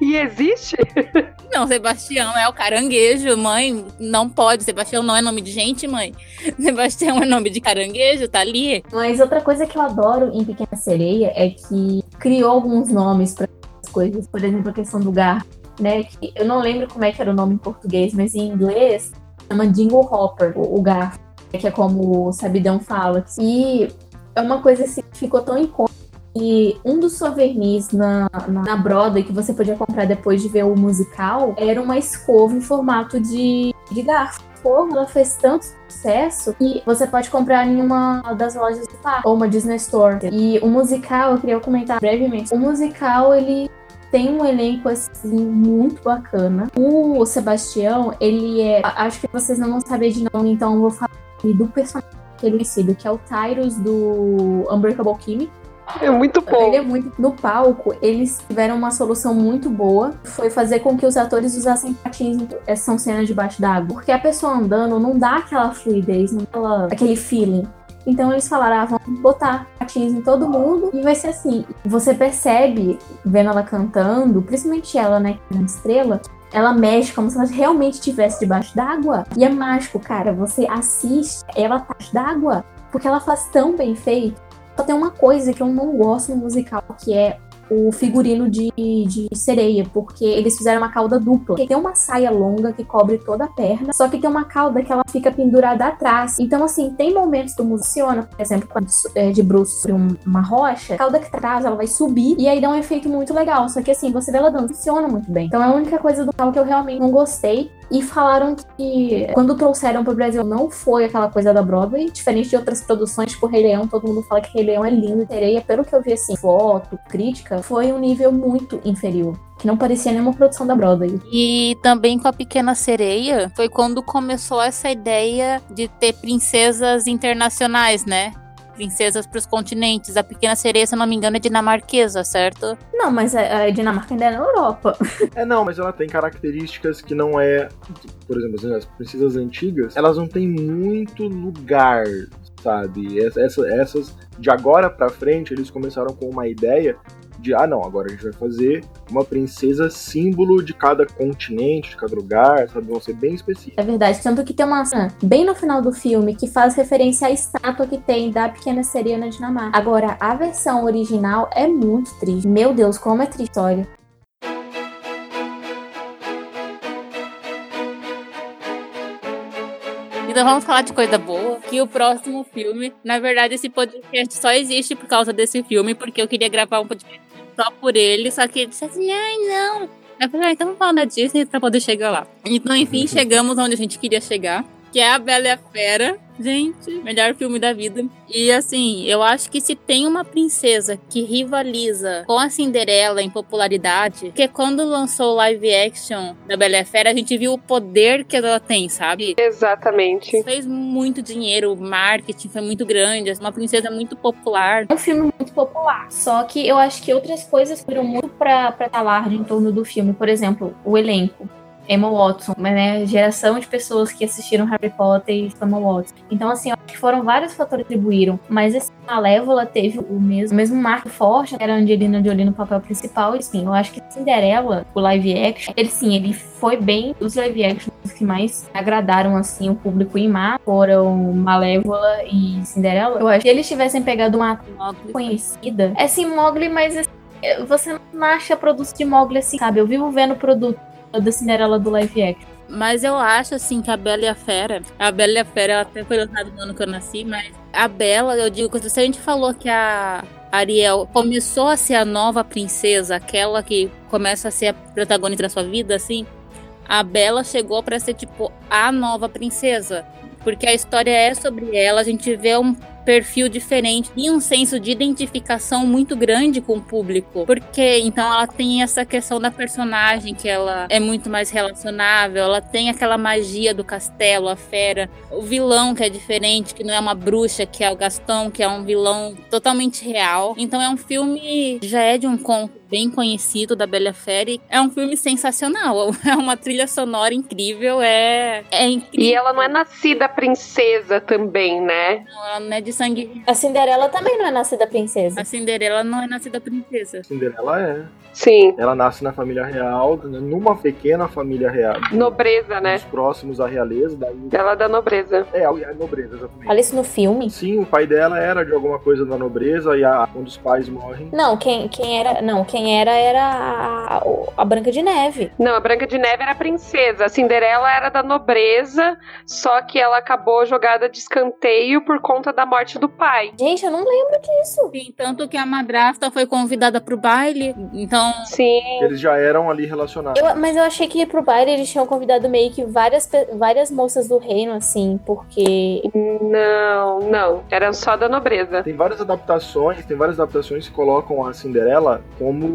E existe? Não, Sebastião é o caranguejo, mãe. Não pode. Sebastião não é nome de gente, mãe. Sebastião é nome de caranguejo, tá ali. Mas outra coisa que eu adoro em Pequena Sereia é que criou alguns nomes para as coisas. Por exemplo, a questão do gar, né? Que eu não lembro como é que era o nome em português, mas em inglês chama Jingle Hopper, o, o garfo, que é como o Sabidão fala. E é uma coisa assim que ficou tão icônica. E um dos souvenirs na, na, na Broadway que você podia comprar depois de ver o musical era uma escova em formato de, de garfo. Escova ela fez tanto sucesso que você pode comprar em uma das lojas do parque ou uma Disney Store. E o musical, eu queria comentar brevemente. O musical, ele tem um elenco assim muito bacana. O Sebastião, ele é. Acho que vocês não vão saber de nome, então eu vou falar do personagem que ele é conhecido, que é o Tyrus do Unbreakable Kimmy. É muito bom. Ele é muito. No palco, eles tiveram uma solução muito boa. Foi fazer com que os atores usassem patins. em- São cenas debaixo d'água. Porque a pessoa andando não dá aquela fluidez, não dá aquela- aquele feeling. Então eles falaram, ah, vamos botar patins em todo mundo e vai ser assim. Você percebe, vendo ela cantando, principalmente ela, né, que é uma estrela, ela mexe como se ela realmente estivesse debaixo d'água. E é mágico, cara. Você assiste ela tá debaixo d'água, porque ela faz tão bem feito. Só tem uma coisa que eu não gosto no musical, que é o figurino de, de sereia, porque eles fizeram uma cauda dupla. Tem uma saia longa que cobre toda a perna, só que tem uma cauda que ela fica pendurada atrás. Então, assim, tem momentos do funciona, por exemplo, quando é de bruços sobre um- uma rocha, a cauda que tá atrás ela vai subir e aí dá um efeito muito legal. Só que assim, você vê ela dando, funciona muito bem. Então é a única coisa do musical que eu realmente não gostei. E falaram que quando trouxeram pro Brasil não foi aquela coisa da Broadway, diferente de outras produções, tipo Rei Leão, todo mundo fala que Rei Leão é lindo. Sereia, pelo que eu vi assim, foto, crítica, foi um nível muito inferior. Que não parecia nenhuma produção da Broadway. E também com a Pequena Sereia foi quando começou essa ideia de ter princesas internacionais, né? Princesas pros continentes. A Pequena Sereia, se eu não me engano, é dinamarquesa, certo? Não, mas a, a Dinamarca ainda é na Europa. É, não, mas ela tem características que não é. Por exemplo, as princesas antigas, elas não têm muito lugar, sabe? Essa- essa- essas, de agora pra frente, eles começaram com uma ideia de ah não, agora a gente vai fazer uma princesa símbolo de cada continente, de cada lugar, sabe? Vão ser bem específicos. É verdade, tanto que tem uma cena bem no final do filme que faz referência à estátua que tem da pequena sereia na Dinamarca. Agora, a versão original é muito triste. Meu Deus, como é triste história. Então vamos falar de coisa boa. Que o próximo filme, na verdade, esse podcast só existe por causa desse filme, porque eu queria gravar um podcast só por ele, só que ele disse assim, ai não. Eu falei, ah, então vamos falar da Disney pra poder chegar lá. Então, enfim, chegamos onde a gente queria chegar, que é a Bela e a Fera. Gente, melhor filme da vida. E assim, eu acho que se tem uma princesa que rivaliza com a Cinderela em popularidade, porque quando lançou o live action da Bela e a Fera, a gente viu o poder que ela tem, sabe? Exatamente. Fez muito dinheiro, o marketing foi muito grande, uma princesa muito popular. É um filme muito popular. Só que eu acho que outras coisas foram muito pra, pra alarde em torno do filme. Por exemplo, o elenco. Emma Watson, né? Geração de pessoas que assistiram Harry Potter e Emma Watson. Então, assim, acho que foram vários fatores que contribuíram. Mas esse Malévola teve o mesmo, o mesmo marco forte, que era a Angelina Jolie no papel principal. E sim, eu acho que Cinderela, o live action, ele sim, ele foi bem os live action que mais agradaram assim o público em mar foram Malévola e Cinderela. Eu acho que eles tivessem pegado uma Mogli. conhecida. É sim Mogli, mas assim, você não acha produto de Mogli assim, sabe? Eu vivo vendo produto da Cinderela do live action. Mas eu acho assim que a Bela e a Fera, a Bela e a Fera ela até foi lançada no ano que eu nasci, mas a Bela, eu digo se a gente falou que a Ariel começou a ser a nova princesa, aquela que começa a ser a protagonista da sua vida, assim, a Bela chegou pra ser tipo a nova princesa. Porque a história é sobre ela, a gente vê um perfil diferente e um senso de identificação muito grande com o público. Porque então ela tem essa questão da personagem que ela é muito mais relacionável, ela tem aquela magia do castelo, a fera, o vilão que é diferente, que não é uma bruxa, que é o Gastão, que é um vilão totalmente real. Então é um filme já é de um conto bem conhecido da Bela Fera e é um filme sensacional. É uma trilha sonora incrível, é é incrível. E ela não é nascida princesa também, né? Ela não é de sangue. A Cinderela também não é nascida princesa. A Cinderela não é nascida princesa. Cinderela é. Sim. Ela nasce na família real, numa pequena família real. Nobreza, né? Os próximos à realeza, daí. Ela é da nobreza. É, a nobreza, exatamente. Olha isso no filme. Sim, o pai dela era de alguma coisa da nobreza e a, quando os pais morrem. Não, quem, quem era. Não, quem era era a, a Branca de Neve. Não, a Branca de Neve era princesa. A Cinderela era da nobreza, só que ela acabou jogada de escanteio por conta da morte do pai. Gente, eu não lembro disso. Sim, tanto que a madrasta foi convidada pro baile, então Sim. Eles já eram ali relacionados. Eu- mas eu achei que pro baile eles tinham convidado meio que várias, várias moças do reino, assim, porque. Não, não. Era só da nobreza. Tem várias adaptações, tem várias adaptações que colocam a Cinderela como,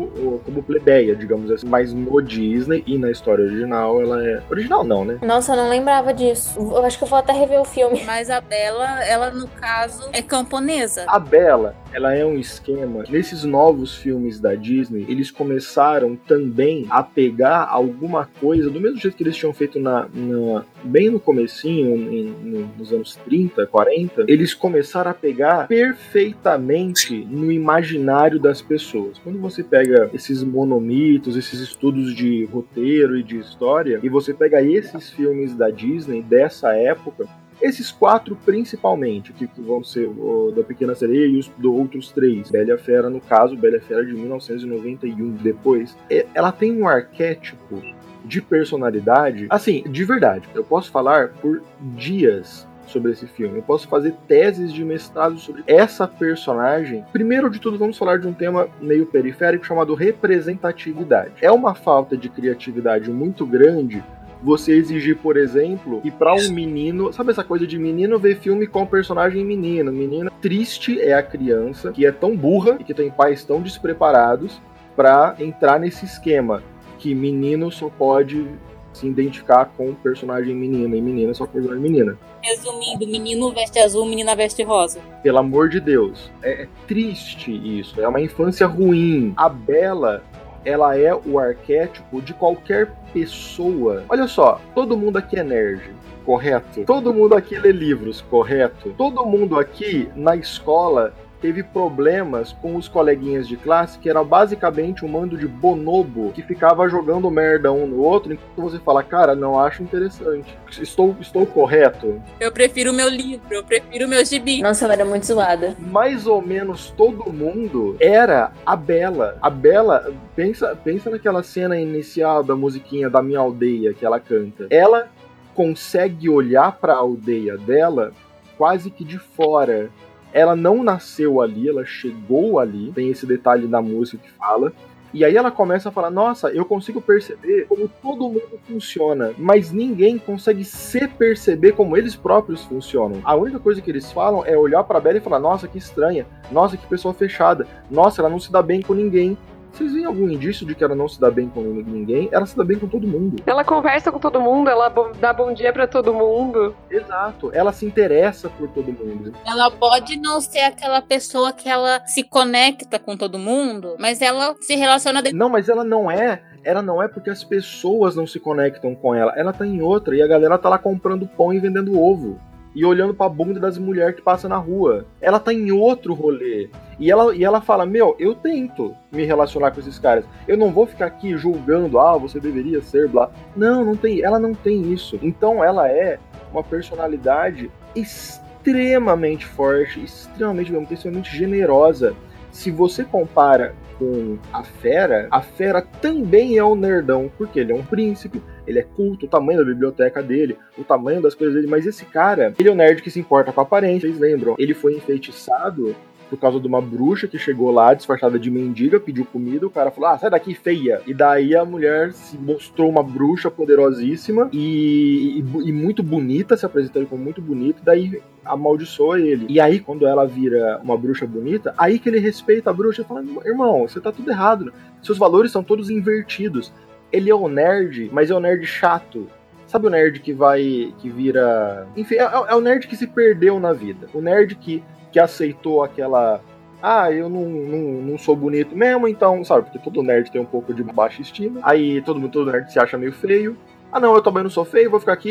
como plebeia, digamos assim. Mas no Disney e na história original, ela é. Original não, né? Nossa, eu não lembrava disso. Eu acho que eu vou até rever o filme. Mas a Bela, ela no caso é camponesa. A Bela, ela é um esquema. Nesses novos filmes da Disney, eles começaram também a pegar alguma coisa, do mesmo jeito que eles tinham feito na, na- bem no comecinho, em- no- nos anos 30, 40, eles começaram a pegar perfeitamente no imaginário das pessoas. Quando você pega esses monomitos, esses estudos de roteiro e de história, e você pega esses filmes da Disney dessa época, esses quatro, principalmente, que vão ser o da Pequena Sereia e os do outros três. Bela Fera, no caso, Bela Fera de 1991. Depois, é- ela tem um arquétipo de personalidade, assim, de verdade. Eu posso falar por dias sobre esse filme. Eu posso fazer teses de mestrado sobre essa personagem. Primeiro de tudo, vamos falar de um tema meio periférico chamado representatividade. É uma falta de criatividade muito grande você exigir, por exemplo, que pra um menino, sabe essa coisa de menino ver filme com personagem menino, menina triste é a criança que é tão burra e que tem pais tão despreparados pra entrar nesse esquema que menino só pode se identificar com personagem menina e menina só com personagem menina. Resumindo, menino veste azul, menina veste rosa. Pelo amor de Deus. É, é triste isso. É uma infância ruim. A Bela, ela é o arquétipo de qualquer pessoa. Olha só, todo mundo aqui é nerd. Correto? Todo mundo aqui lê livros, correto? Todo mundo aqui na escola teve problemas com os coleguinhas de classe, que era basicamente um mando de bonobo que ficava jogando merda um no outro, enquanto você fala, cara, não acho interessante. Estou, estou correto? Eu prefiro o meu livro, eu prefiro o meu gibi. Nossa, eu era muito zoada. Mais ou menos todo mundo era a Bela. A Bela, pensa, pensa naquela cena inicial da musiquinha da minha aldeia que ela canta. Ela consegue olhar para a aldeia dela quase que de fora. Ela não nasceu ali, ela chegou ali. Tem esse detalhe na música que fala. E aí ela começa a falar: Nossa, eu consigo perceber como todo mundo funciona, mas ninguém consegue se perceber como eles próprios funcionam. A única coisa que eles falam é olhar para Bela e falar: Nossa, que estranha. Nossa, que pessoa fechada. Nossa, ela não se dá bem com ninguém. Vocês veem algum indício de que ela não se dá bem com ninguém? Ela se dá bem com todo mundo. Ela conversa com todo mundo, ela bo- dá bom dia pra todo mundo. Exato. Ela se interessa por todo mundo. Ela pode não ser aquela pessoa que ela se conecta com todo mundo, mas ela se relaciona dentro. Não, mas ela não é. Ela não é porque as pessoas não se conectam com ela. Ela tá em outra e a galera tá lá comprando pão e vendendo ovo. E olhando pra bunda das mulheres que passam na rua. Ela tá em outro rolê. E ela, e ela fala: Meu, eu tento me relacionar com esses caras. Eu não vou ficar aqui julgando, ah, você deveria ser, blá. Não, não tem. Ela não tem isso. Então ela é uma personalidade extremamente forte, extremamente, extremamente generosa. Se você compara com a fera, a fera também é um nerdão, porque ele é um príncipe, ele é culto, o tamanho da biblioteca dele, o tamanho das coisas dele, mas esse cara, ele é um nerd que se importa com a aparência, vocês lembram? Ele foi enfeitiçado por causa de uma bruxa que chegou lá disfarçada de mendiga, pediu comida, o cara falou: Ah, sai daqui, feia. E daí a mulher se mostrou uma bruxa poderosíssima e, e, e muito bonita, se apresentando como muito bonita, daí amaldiçoa ele. E aí, quando ela vira uma bruxa bonita, aí que ele respeita a bruxa e fala: Irmão, você tá tudo errado. Seus valores são todos invertidos. Ele é o nerd, mas é o nerd chato. Sabe o nerd que vai. que vira. Enfim, é, é o nerd que se perdeu na vida. O nerd que, que aceitou aquela. Ah, eu não, não, não sou bonito mesmo, então, sabe? Porque todo nerd tem um pouco de baixa estima. Aí todo mundo, todo nerd se acha meio feio. Ah, não, eu também não sou feio, vou ficar aqui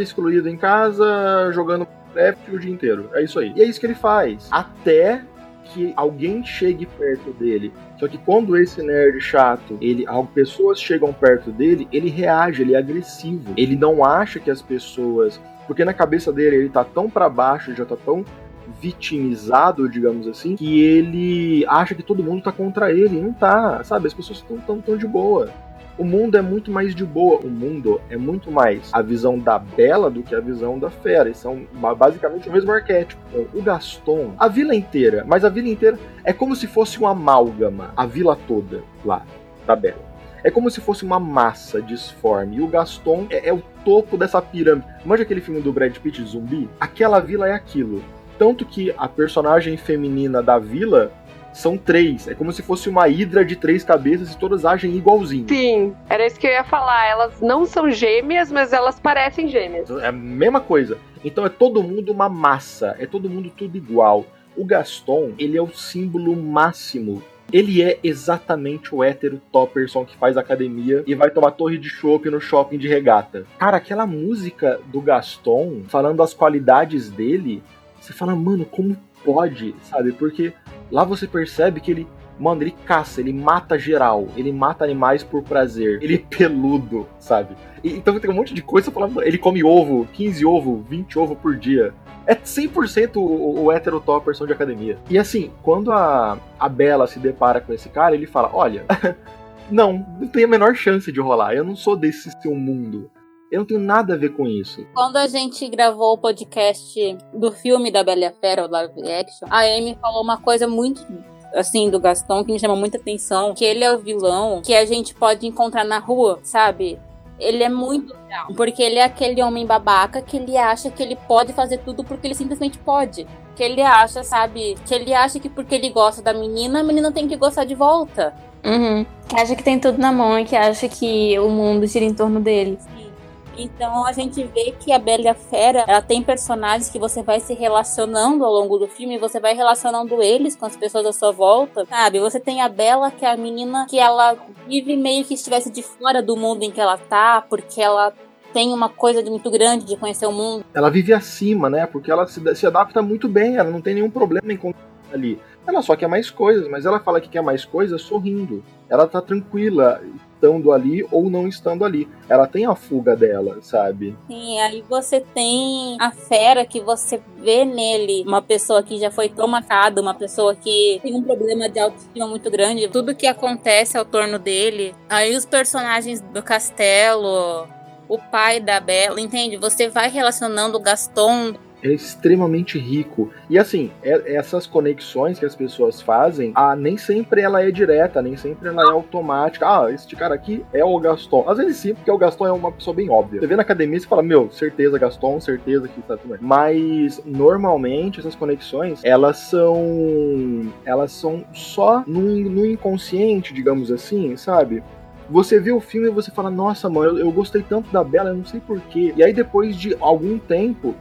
excluído em casa, jogando Minecraft o dia inteiro. É isso aí. E é isso que ele faz. Até que alguém chegue perto dele. Só que quando esse nerd chato, ele, as pessoas chegam perto dele, ele reage, ele é agressivo. Ele não acha que as pessoas, porque na cabeça dele ele tá tão para baixo, já tá tão vitimizado, digamos assim, que ele acha que todo mundo tá contra ele. Não tá, sabe? As pessoas estão tão, tão de boa. O mundo é muito mais de boa. O mundo é muito mais a visão da Bela do que a visão da Fera. Eles são basicamente o mesmo arquétipo. O Gaston, a vila inteira, mas a vila inteira é como se fosse uma amálgama. A vila toda lá da Bela. É como se fosse uma massa disforme. E o Gaston é, é o topo dessa pirâmide. Manja aquele filme do Brad Pitt zumbi? Aquela vila é aquilo. Tanto que a personagem feminina da vila são três. É como se fosse uma hidra de três cabeças e todas agem igualzinho. Sim, era isso que eu ia falar. Elas não são gêmeas, mas elas parecem gêmeas. É a mesma coisa. Então é todo mundo uma massa, é todo mundo tudo igual. O Gaston, ele é o símbolo máximo. Ele é exatamente o hétero topperson que faz academia e vai tomar torre de chopp no shopping de regata. Cara, aquela música do Gaston, falando as qualidades dele, você fala, mano, como pode, sabe? Porque lá você percebe que ele, mano, ele caça, ele mata geral, ele mata animais por prazer, ele é peludo, sabe? E, então tem um monte de coisa falando, ele come ovo, 15 ovo, 20 ovo por dia. É 100% o, o hétero topperson de academia. E assim, quando a, a Bela se depara com esse cara, ele fala: Olha, não, não tem a menor chance de rolar. Eu não sou desse seu mundo. Eu não tenho nada a ver com isso. Quando a gente gravou o podcast do filme da Bela e a Fera, o live action, a Amy falou uma coisa muito assim, do Gaston, que me chama muita atenção, que ele é o vilão que a gente pode encontrar na rua, sabe? Ele é muito legal, porque ele é aquele homem babaca que ele acha que ele pode fazer tudo porque ele simplesmente pode. Que ele acha, sabe? Que ele acha que porque ele gosta da menina, a menina tem que gostar de volta. Uhum. Que acha que tem tudo na mão e que acha que o mundo gira em torno dele. Então a gente vê que a Bela a Fera, ela tem personagens que você vai se relacionando ao longo do filme, você vai relacionando eles com as pessoas à sua volta, sabe? Você tem a Bela, que é a menina que ela vive meio que estivesse de fora do mundo em que ela tá, porque ela tem uma coisa de muito grande de conhecer o mundo. Ela vive acima, né? Porque ela se, se adapta muito bem, ela não tem nenhum problema em ali. Ela só quer mais coisas, mas ela fala que quer mais coisas sorrindo. Ela tá tranquila estando ali ou não estando ali. Ela tem a fuga dela, sabe? Sim, aí você tem a fera que você vê nele, uma pessoa que já foi traumatizada, uma pessoa que tem um problema de autoestima muito grande, tudo que acontece ao torno dele. Aí os personagens do castelo, o pai da Bela, entende? Você vai relacionando o Gaston é extremamente rico. E assim, é, essas conexões que as pessoas fazem, ah, nem sempre ela é direta, nem sempre ela é automática. Ah, este cara aqui é o Gaston. Às vezes sim, porque o Gaston é uma pessoa bem óbvia. Você vê na academia e fala, meu, certeza Gaston, certeza que tá tudo bem. Mas normalmente essas conexões, elas são. Elas são só no, no inconsciente, digamos assim, sabe? Você vê o filme e você fala, nossa, mano, eu, eu gostei tanto da Bela, eu não sei porquê. E aí, depois de algum tempo,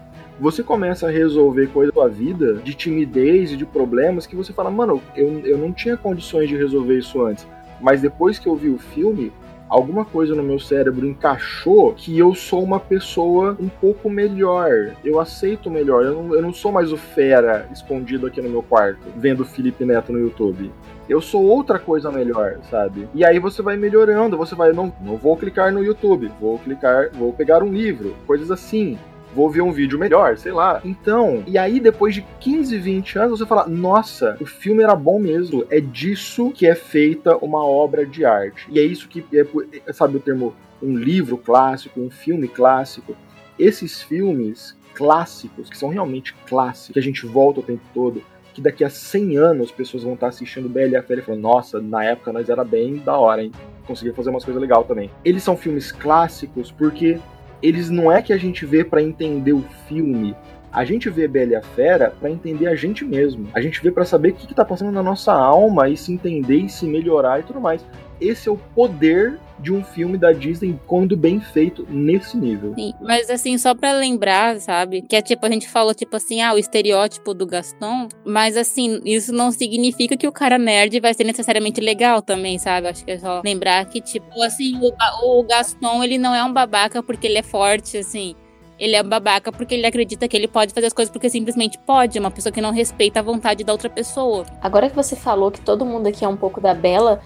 você começa a resolver coisas da sua vida, de timidez e de problemas, que você fala, mano, eu, eu não tinha condições de resolver isso antes. Mas depois que eu vi o filme, alguma coisa no meu cérebro encaixou que eu sou uma pessoa um pouco melhor. Eu aceito melhor. Eu não, eu não sou mais o fera escondido aqui no meu quarto, vendo Felipe Neto no YouTube. Eu sou outra coisa melhor, sabe? E aí você vai melhorando, você vai, não, não vou clicar no YouTube, vou clicar, vou pegar um livro, coisas assim vou ver um vídeo melhor, sei lá. Então, e aí depois de 15, 20 anos, você fala: nossa, o filme era bom mesmo. É disso que é feita uma obra de arte. E é isso que é, é sabe o termo um livro clássico, um filme clássico. Esses filmes clássicos, que são realmente clássicos, que a gente volta o tempo todo, que daqui a 100 anos as pessoas vão estar assistindo Bela e a Fera e falando, nossa, na época nós era bem da hora, hein? Conseguia fazer umas coisas legais também. Eles são filmes clássicos porque eles não é que a gente vê para entender o filme. A gente vê Bela e a Fera para entender a gente mesmo. A gente vê para saber o que, que tá passando na nossa alma e se entender e se melhorar e tudo mais. Esse é o poder de um filme da Disney quando bem feito nesse nível. Sim, mas assim, só para lembrar, sabe? Que é tipo, a gente falou tipo assim, ah, o estereótipo do Gaston, mas assim, isso não significa que o cara nerd vai ser necessariamente legal também, sabe? Acho que é só lembrar que, tipo, assim, o, o Gaston, ele não é um babaca porque ele é forte, assim. Ele é babaca porque ele acredita que ele pode fazer as coisas porque simplesmente pode. É uma pessoa que não respeita a vontade da outra pessoa. Agora que você falou que todo mundo aqui é um pouco da Bela,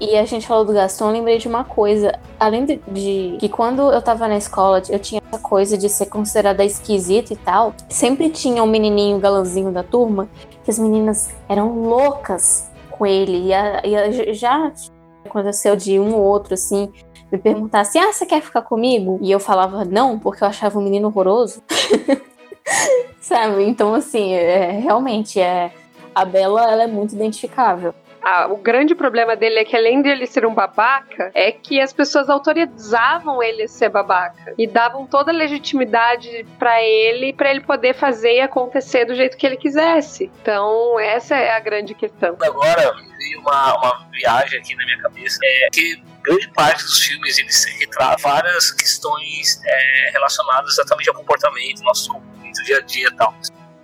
e a gente falou do Gaston, eu lembrei de uma coisa. Além de, de, que quando eu tava na escola, eu tinha essa coisa de ser considerada esquisita e tal. Sempre tinha um menininho galãzinho da turma que as meninas eram loucas com ele. E, a, e a, já aconteceu de um ou outro, assim, me perguntar assim: ah, você quer ficar comigo? E eu falava não, porque eu achava o menino horroroso. Sabe? Então, assim, é, realmente, é, a Bela ela é muito identificável o grande problema dele é que além de ele ser um babaca, é que as pessoas autorizavam ele ser babaca e davam toda a legitimidade para ele, para ele poder fazer e acontecer do jeito que ele quisesse. Então, essa é a grande questão. Agora, veio uma, uma viagem aqui na minha cabeça, é que grande parte dos filmes eles retratam várias questões é, relacionadas exatamente ao comportamento, nosso comportamento dia a dia e tal.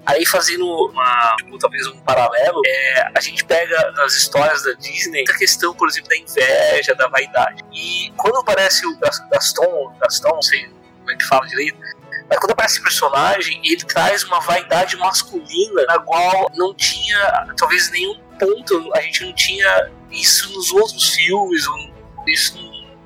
Aí fazendo uma, tipo, talvez um paralelo, é, a gente pega nas histórias da Disney a questão, por exemplo, da inveja, da vaidade. E quando aparece o Gaston, Gaston, não sei como é que fala direito, mas quando aparece esse personagem, ele traz uma vaidade masculina na qual não tinha, talvez, nenhum ponto, a gente não tinha isso nos outros filmes, ou isso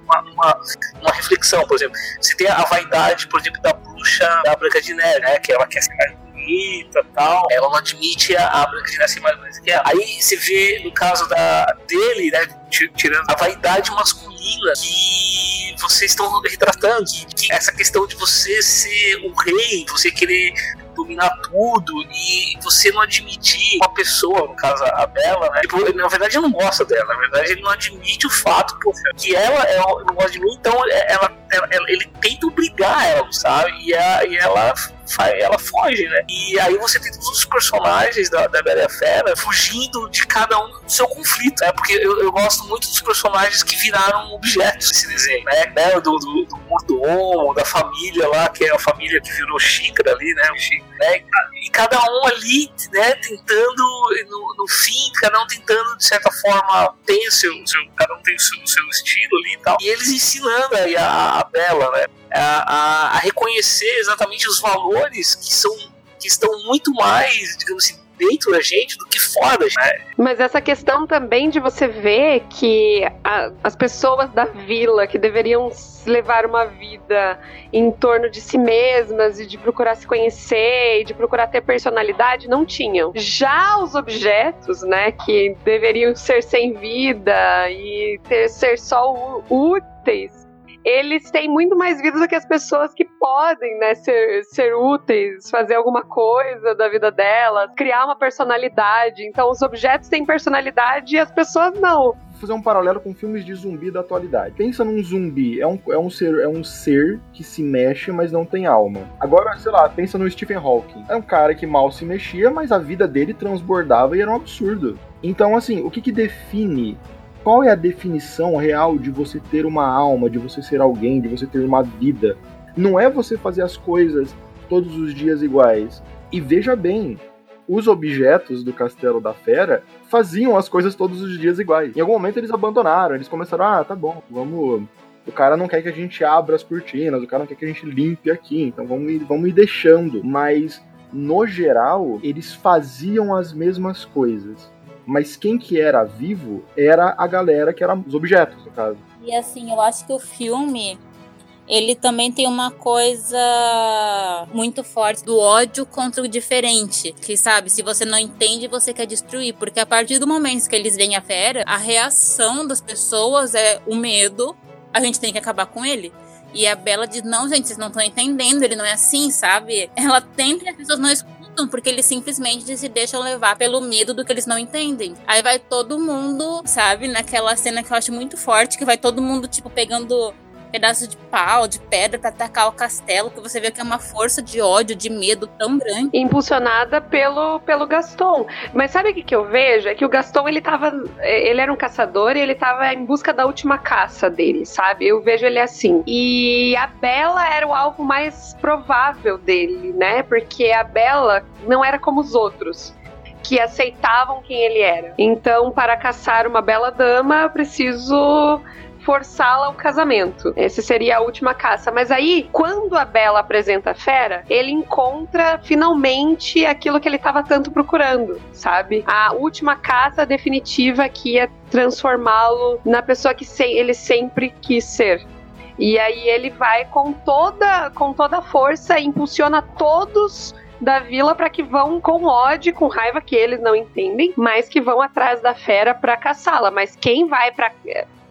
uma, uma, uma, reflexão, por exemplo. Você tem a vaidade, por exemplo, da bruxa da Branca de Neve, né? Que ela quer ser bonita tal. Ela não admite a, a Branca de Neve ser mais bonita que ela. Aí você vê, no caso da, dele, né, tirando a vaidade masculina que vocês estão retratando, que, essa questão de você ser o rei, você querer dominar tudo e você não admitir uma pessoa, no caso a Bela, né? Tipo, na verdade, ele não gosta dela, na verdade, ele não admite o fato que ela é, não gosta de mim, então ela, ela, ele tenta obrigar ela, sabe? E, a, e ela ela foge, né? E aí você tem todos os personagens da, da Bela e a Fera fugindo de cada um do seu conflito, né? Porque eu, eu gosto muito dos personagens que viraram objetos desse desenho, né? né? Do, do, do mordomo, da família lá, que é a família que virou xícara ali, né? né? E cada um ali, né, tentando, no, no fim, cada um tentando, de certa forma, tem seu, seu cada um tem o seu, seu estilo ali e tal. E eles ensinando aí a, a Bela, né? A, a, a reconhecer exatamente os valores que são que estão muito mais, digamos assim, dentro da gente do que fora da gente. Né? Mas essa questão também de você ver que a, as pessoas da vila que deveriam levar uma vida em torno de si mesmas e de procurar se conhecer e de procurar ter personalidade não tinham. Já os objetos, né, que deveriam ser sem vida e ter, ser só úteis, eles têm muito mais vida do que as pessoas que podem, né, ser, ser úteis, fazer alguma coisa da vida delas, criar uma personalidade. Então, os objetos têm personalidade e as pessoas não. Fazer um paralelo com filmes de zumbi da atualidade. Pensa num zumbi, é um, é um, ser, é um ser que se mexe, mas não tem alma. Agora, sei lá, pensa no Stephen Hawking. É um cara que mal se mexia, mas a vida dele transbordava e era um absurdo. Então, assim, o que, que define qual é a definição real de você ter uma alma, de você ser alguém, de você ter uma vida? Não é você fazer as coisas todos os dias iguais. E veja bem, os objetos do Castelo da Fera faziam as coisas todos os dias iguais. Em algum momento eles abandonaram, eles começaram, ah, tá bom, vamos. O cara não quer que a gente abra as cortinas, o cara não quer que a gente limpe aqui, então vamos ir, vamos ir deixando. Mas, no geral, eles faziam as mesmas coisas mas quem que era vivo era a galera que era os objetos, no caso. E assim, eu acho que o filme ele também tem uma coisa muito forte do ódio contra o diferente. Que sabe, se você não entende, você quer destruir. Porque a partir do momento que eles veem a fera, a reação das pessoas é o medo, a gente tem que acabar com ele. E a Bela diz: Não, gente, vocês não estão entendendo, ele não é assim, sabe? Ela tenta e as pessoas não porque eles simplesmente se deixam levar pelo medo do que eles não entendem. Aí vai todo mundo, sabe, naquela cena que eu acho muito forte, que vai todo mundo, tipo, pegando pedaço de pau, de pedra para atacar o castelo, que você vê que é uma força de ódio, de medo tão grande. Impulsionada pelo, pelo Gaston. Mas sabe o que, que eu vejo? É que o Gaston, ele tava. Ele era um caçador e ele tava em busca da última caça dele, sabe? Eu vejo ele assim. E a Bela era o alvo mais provável dele, né? Porque a Bela não era como os outros que aceitavam quem ele era. Então, para caçar uma bela dama, preciso forçá-la ao casamento. Essa seria a última caça. Mas aí, quando a Bela apresenta a fera, ele encontra finalmente aquilo que ele estava tanto procurando, sabe? A última caça definitiva que ia transformá-lo na pessoa que ele sempre quis ser. E aí ele vai com toda com toda a força e impulsiona todos da vila para que vão com ódio, com raiva que eles não entendem, mas que vão atrás da fera para caçá-la. Mas quem vai para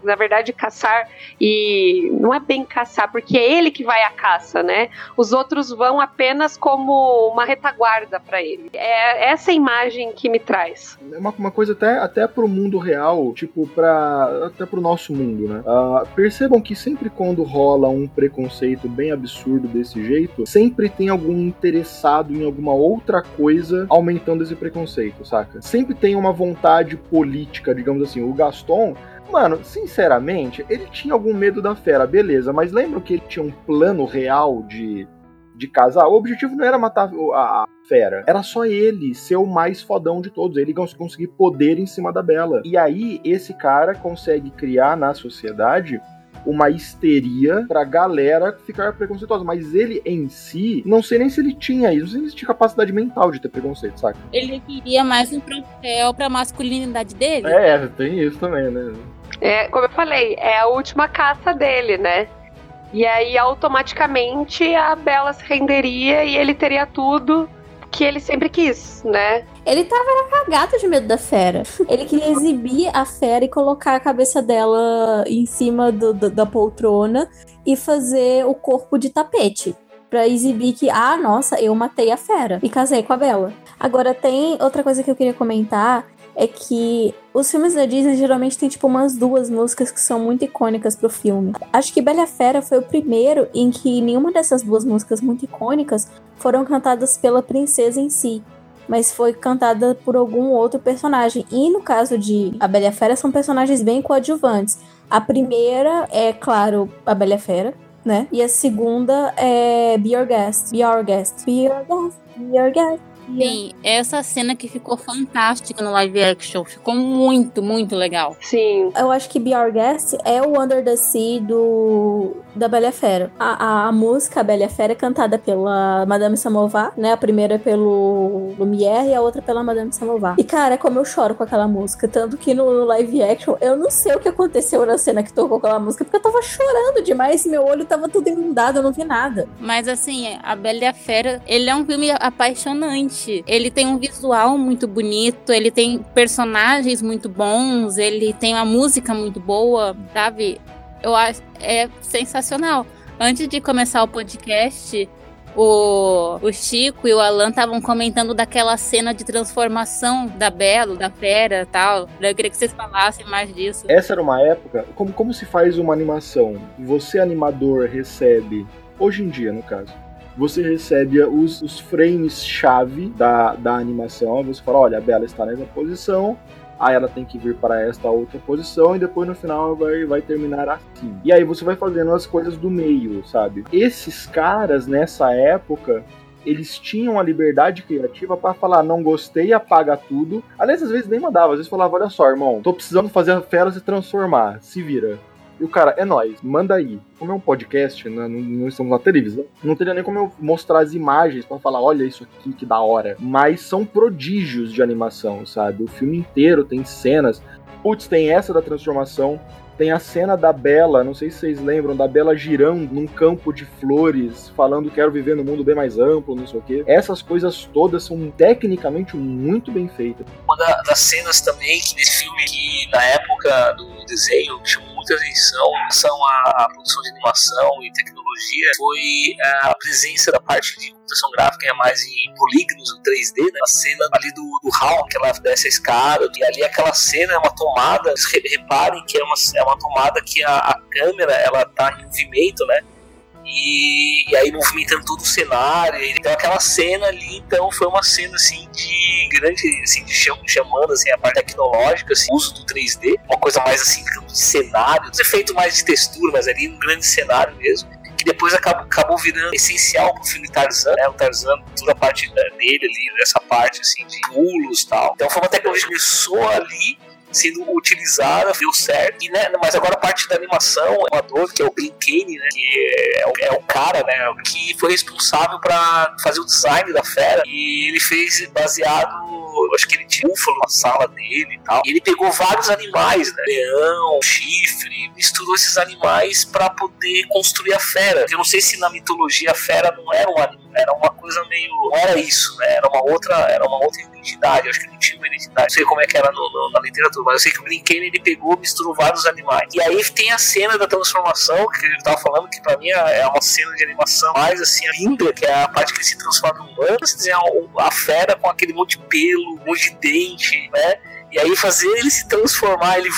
na verdade, caçar e não é bem caçar, porque é ele que vai à caça, né? Os outros vão apenas como uma retaguarda para ele. É essa imagem que me traz. É uma, uma coisa até, até pro mundo real, tipo, pra, até pro nosso mundo, né? Uh, percebam que sempre quando rola um preconceito bem absurdo desse jeito, sempre tem algum interessado em alguma outra coisa aumentando esse preconceito, saca? Sempre tem uma vontade política, digamos assim. O Gaston Mano, sinceramente, ele tinha algum medo da fera, beleza, mas lembra que ele tinha um plano real de, de casar? O objetivo não era matar a, a fera, era só ele ser o mais fodão de todos, ele conseguir poder em cima da Bela. E aí, esse cara consegue criar na sociedade uma histeria pra galera ficar preconceituosa. Mas ele em si, não sei nem se ele tinha isso, não sei se ele tinha capacidade mental de ter preconceito, saca? Ele queria mais um troféu pra masculinidade dele. É, tem isso também, né? É, como eu falei, é a última caça dele, né? E aí automaticamente a Bela se renderia e ele teria tudo que ele sempre quis, né? Ele tava cagado de medo da fera. Ele queria exibir a fera e colocar a cabeça dela em cima do, do, da poltrona e fazer o corpo de tapete. Pra exibir que, ah, nossa, eu matei a fera e casei com a Bela. Agora, tem outra coisa que eu queria comentar é que os filmes da Disney geralmente tem tipo umas duas músicas que são muito icônicas pro filme. Acho que Bela Fera foi o primeiro em que nenhuma dessas duas músicas muito icônicas foram cantadas pela princesa em si, mas foi cantada por algum outro personagem. E no caso de A Bela Fera são personagens bem coadjuvantes. A primeira é, claro, a Bela Fera, né? E a segunda é Be Your Guest. Be Your Guest. Be Your Guest. Be Your Guest. Sim, essa cena que ficou fantástica no live action. Ficou muito, muito legal. Sim. Eu acho que Be Our Guest é o Under the Sea do da Bela e Fera. A, a, a música Bela e Fera é cantada pela Madame Samovar, né? A primeira é pelo Lumière e a outra pela Madame Samovar. E, cara, como eu choro com aquela música. Tanto que no, no live action, eu não sei o que aconteceu na cena que tocou aquela música, porque eu tava chorando demais, meu olho tava tudo inundado, eu não vi nada. Mas assim, a Bela e Fera, ele é um filme apaixonante. Ele tem um visual muito bonito, ele tem personagens muito bons, ele tem uma música muito boa, sabe? Eu acho é sensacional. Antes de começar o podcast, o, o Chico e o Alan estavam comentando daquela cena de transformação da Belo, da Fera tal. Eu queria que vocês falassem mais disso. Essa era uma época. Como, como se faz uma animação? Você, animador, recebe. Hoje em dia, no caso. Você recebe os, os frames-chave da, da animação. Você fala: olha, a Bela está nessa posição aí ela tem que vir para esta outra posição e depois no final vai, vai terminar assim. E aí você vai fazendo as coisas do meio, sabe? Esses caras nessa época eles tinham a liberdade criativa para falar, não gostei, apaga tudo. Aliás, às vezes nem mandava, às vezes falava, olha só, irmão, tô precisando fazer a fera se transformar, se vira. E o cara, é nós, manda aí. Como é um podcast, né, não, não, estamos na televisão, não teria nem como eu mostrar as imagens para falar, olha isso aqui que da hora. Mas são prodígios de animação, sabe? O filme inteiro tem cenas. Putz, tem essa da transformação. Tem a cena da Bela, não sei se vocês lembram, da Bela girando num campo de flores, falando quero viver num mundo bem mais amplo, não sei o quê. Essas coisas todas são tecnicamente muito bem feitas. Uma das cenas também que nesse filme, que na época do desenho, chamou muita atenção são a, a produção de animação e tecnologia foi a presença da parte de computação gráfica é mais em polígonos, 3D, né? A cena ali do, do Hal, que ela desce a escada, e ali aquela cena é uma tomada, reparem que é uma, é uma tomada que a, a câmera, ela tá em movimento, né? E, e, aí movimentando todo o cenário. Então aquela cena ali, então, foi uma cena assim de grande, assim, de cham, chamando assim, a parte tecnológica, assim, uso do 3D, uma coisa mais assim de cenário, os efeitos mais de textura, mas ali um grande cenário mesmo. Que depois acabou, acabou virando essencial pro filme Tarzan, né? O Tarzan, toda a parte dele ali, dessa parte assim de pulos e tal. Então foi uma tecnologia que começou ali sendo utilizada, deu certo. E, né, mas agora a parte da animação, o animador, que é o Glenn Kane, né, que é o, é o cara, né, que foi responsável para fazer o design da fera. E ele fez baseado acho que ele tinha búfalo na sala dele e tal. E ele pegou vários animais, né? Leão, chifre, misturou esses animais para poder construir a fera. Eu não sei se na mitologia a fera não era um animal, era uma coisa meio. Não era isso, né? Era uma outra, era uma outra identidade. Acho que não tinha uma identidade. Não sei como é que era no, no, na literatura, mas eu sei que o Brinquedo ele pegou, misturou vários animais. E aí tem a cena da transformação, que ele tava falando, que pra mim é, é uma cena de animação mais assim linda, que é a parte que ele se transforma em humano, desenha a fera com aquele monte de pelo, um monte de dente, né? E aí fazer ele se transformar, ele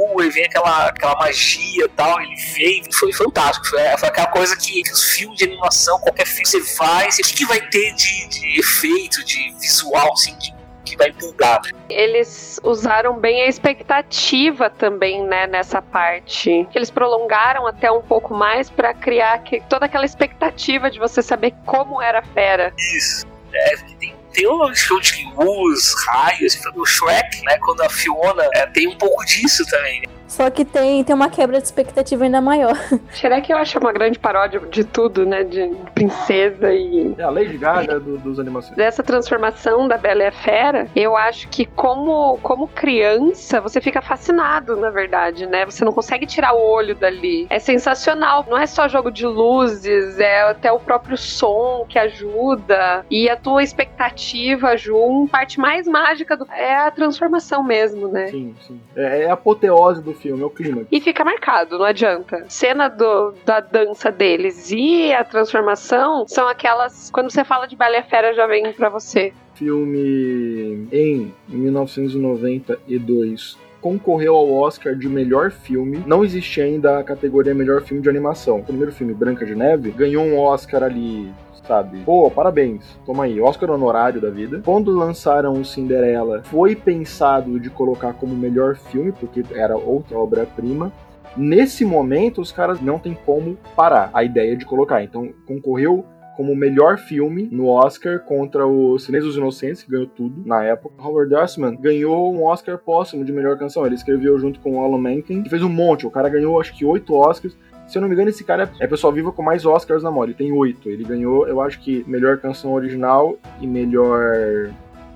flutua e vem aquela, aquela magia e tal, ele veio, foi fantástico. Foi, foi aquela coisa que, que, os filmes de animação, qualquer filme você vai, você, o que, que vai ter de, de efeito, de visual, assim, de que vai empolgar. Eles usaram bem a expectativa também, né, nessa parte. Eles prolongaram até um pouco mais para criar que, toda aquela expectativa de você saber como era a fera. Isso. É, tem tem um show de luz, raios, o Shrek, né? Quando a Fiona é, tem um pouco disso também. Né? Só que tem, tem uma quebra de expectativa ainda maior. Shrek eu acho uma grande paródia de tudo, né? De princesa e. É a Lady Gaga do, dos animações. Dessa transformação da Bela e a Fera, eu acho que como, como criança, você fica fascinado, na verdade, né? Você não consegue tirar o olho dali. É sensacional. Não é só jogo de luzes, é até o próprio som que ajuda. E a tua expectativa junto. A parte mais mágica do... é a transformação mesmo, né? Sim, sim. É, é a apoteose do filme, é o clima. E fica marcado, não adianta. Cena do, da dança deles e a transformação são aquelas. Quando você fala de Bela Fera, já vem pra você. Filme em 1992 concorreu ao Oscar de melhor filme. Não existia ainda a categoria melhor filme de animação. O primeiro filme, Branca de Neve, ganhou um Oscar ali sabe? Pô, parabéns. Toma aí, Oscar honorário da vida. Quando lançaram o Cinderela, foi pensado de colocar como melhor filme, porque era outra obra-prima. Nesse momento, os caras não tem como parar a ideia de colocar. Então, concorreu como melhor filme no Oscar contra o Silêncio dos Inocentes, que ganhou tudo na época. Howard Ashman ganhou um Oscar póstumo de melhor canção. Ele escreveu junto com o Alan Menken, que fez um monte. O cara ganhou acho que oito Oscars Se eu não me engano, esse cara é a pessoa viva com mais Oscars na mão. Ele tem oito. Ele ganhou, eu acho que, melhor canção original e melhor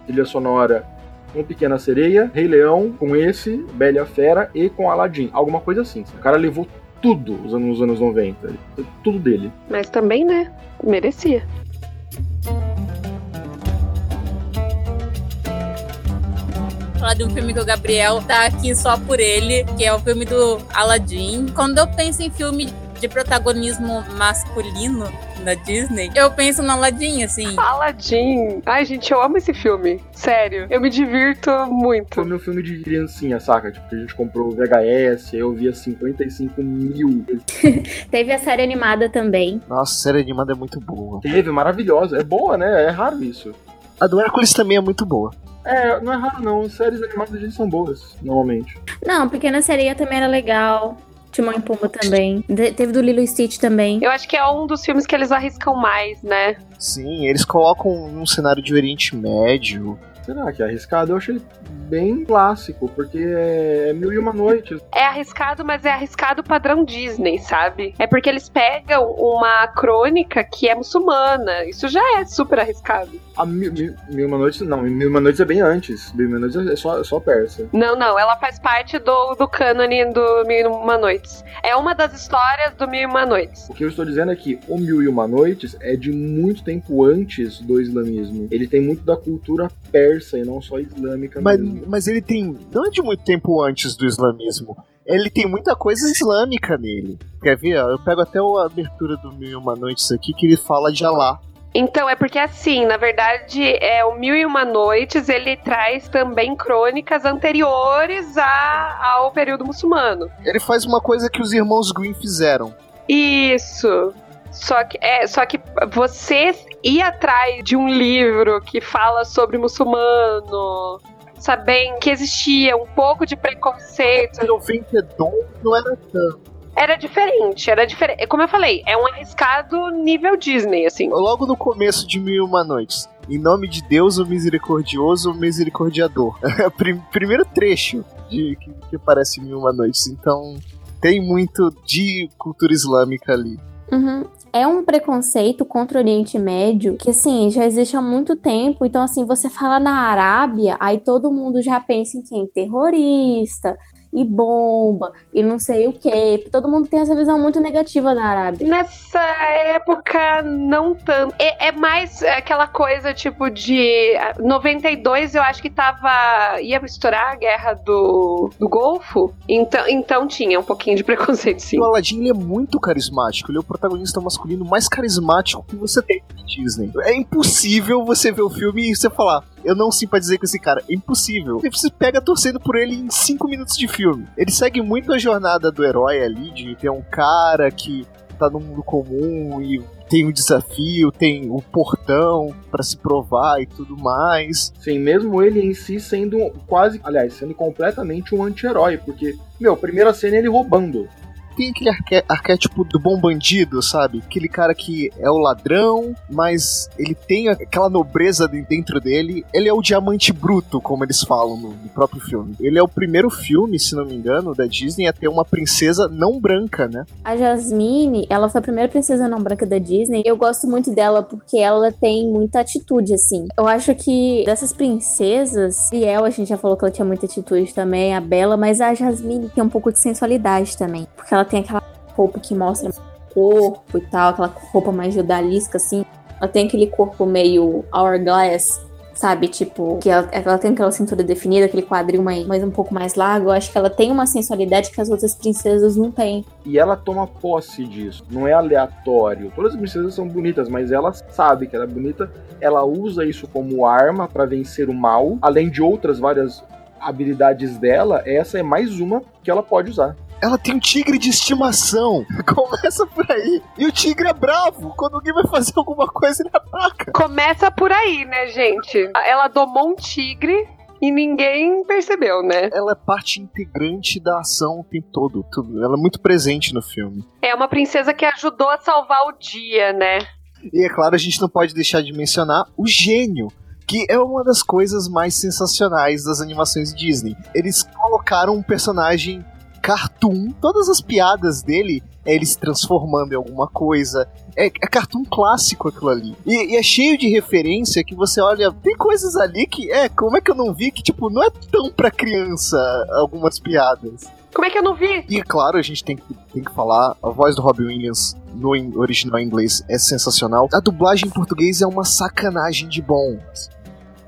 trilha sonora com Pequena Sereia, Rei Leão, com esse, Bela Fera e com Aladdin. Alguma coisa assim. O cara levou tudo nos anos 90. Tudo dele. Mas também, né? Merecia. Falar de um filme que o Gabriel tá aqui só por ele, que é o filme do Aladdin. Quando eu penso em filme de protagonismo masculino da Disney, eu penso no Aladdin, assim. Aladdin. Ai, gente, eu amo esse filme. Sério. Eu me divirto muito. Foi meu filme de criancinha, saca? Tipo, que a gente comprou o VHS, eu via 55 mil. Teve a série animada também. Nossa, a série animada é muito boa. Teve, maravilhosa. É boa, né? É raro isso. A do Hércules também é muito boa. É, não é raro não. Séries animadas gente são boas, normalmente. Não, Pequena Sereia também era legal. Timão e Pumba também. De- teve do Lilo e Stitch também. Eu acho que é um dos filmes que eles arriscam mais, né? Sim, eles colocam um cenário de Oriente Médio. Será que é arriscado? Eu achei bem clássico, porque é mil e uma noites. É arriscado, mas é arriscado padrão Disney, sabe? É porque eles pegam uma crônica que é muçulmana. Isso já é super arriscado. A mil, mil, mil e uma noites, não, mil e uma noites é bem antes. Mil e uma noites é só, é só persa. Não, não, ela faz parte do, do cânone do Mil e Uma Noites. É uma das histórias do Mil e Uma Noites. O que eu estou dizendo é que o Mil e Uma Noites é de muito tempo antes do islamismo. Ele tem muito da cultura persa e não só islâmica Mas, mesmo. mas ele tem. Não é de muito tempo antes do islamismo. Ele tem muita coisa islâmica nele. Quer ver? Eu pego até a abertura do Mil e Uma Noites aqui que ele fala de Alá. Então, é porque assim, na verdade, é o Mil e Uma Noites, ele traz também crônicas anteriores a, ao período muçulmano. Ele faz uma coisa que os irmãos Green fizeram. Isso. Só que, é, só que você ir atrás de um livro que fala sobre muçulmano, sabendo que existia um pouco de preconceito, Em 92 não era tanto. era diferente, era diferente. Como eu falei, é um arriscado nível Disney, assim. Logo no começo de Mil e Uma Noites. Em nome de Deus, o misericordioso, o misericordiador. Prim- Primeiro trecho de que, que aparece em Mil e Uma Noites. Então, tem muito de cultura islâmica ali. Uhum. É um preconceito contra o Oriente Médio que, assim, já existe há muito tempo. Então, assim, você fala na Arábia, aí todo mundo já pensa em quem? Terrorista e bomba e não sei o quê. Todo mundo tem essa visão muito negativa da Arábia. Nessa época, não tanto. É, é mais aquela coisa tipo de. 92, eu acho que tava. ia estourar a guerra do, do Golfo. Então, então tinha um pouquinho de preconceito, sim. O Aladdin ele é muito carismático. Ele é o protagonista masculino mais carismático que você tem na Disney. É impossível você ver o filme e você falar. Eu não simpatizei com esse cara. É impossível. Você pega torcendo por ele em 5 minutos de filme. Ele segue muito a jornada do herói ali, de ter um cara que tá no mundo comum e tem um desafio, tem o portão pra se provar e tudo mais. Sim, mesmo ele em si sendo quase, aliás, sendo completamente um anti-herói, porque, meu, primeira cena é ele roubando. Tem aquele arqué- arquétipo do bom bandido, sabe? Aquele cara que é o ladrão, mas ele tem aquela nobreza de- dentro dele. Ele é o diamante bruto, como eles falam no, no próprio filme. Ele é o primeiro filme, se não me engano, da Disney a ter uma princesa não branca, né? A Jasmine, ela foi a primeira princesa não branca da Disney. Eu gosto muito dela porque ela tem muita atitude, assim. Eu acho que dessas princesas, Riel, a gente já falou que ela tinha muita atitude também, a Bela, mas a Jasmine tem um pouco de sensualidade também. Porque ela tem aquela roupa que mostra o corpo e tal, aquela roupa mais judalisca, assim. Ela tem aquele corpo meio hourglass, sabe? Tipo, que ela, ela tem aquela cintura definida, aquele quadril mais, mais um pouco mais largo. Eu acho que ela tem uma sensualidade que as outras princesas não têm. E ela toma posse disso. Não é aleatório. Todas as princesas são bonitas, mas ela sabe que ela é bonita. Ela usa isso como arma pra vencer o mal. Além de outras várias habilidades dela, essa é mais uma que ela pode usar. Ela tem um tigre de estimação. Começa por aí. E o tigre é bravo. Quando alguém vai fazer alguma coisa, ele ataca. Começa por aí, né, gente? Ela domou um tigre e ninguém percebeu, né? Ela é parte integrante da ação o tempo todo. Tudo. Ela é muito presente no filme. É uma princesa que ajudou a salvar o dia, né? E é claro, a gente não pode deixar de mencionar o gênio. Que é uma das coisas mais sensacionais das animações Disney. Eles colocaram um personagem cartoon. Todas as piadas dele é ele se transformando em alguma coisa. É, é cartoon clássico aquilo ali. E, e, é cheio de referência que você olha. Tem coisas ali que. É, como é que eu não vi que, tipo, não é tão pra criança algumas piadas. Como é que eu não vi? E claro, a gente tem que, tem que falar, a voz do Robin Williams no original em inglês é sensacional. A dublagem em português é uma sacanagem de bom.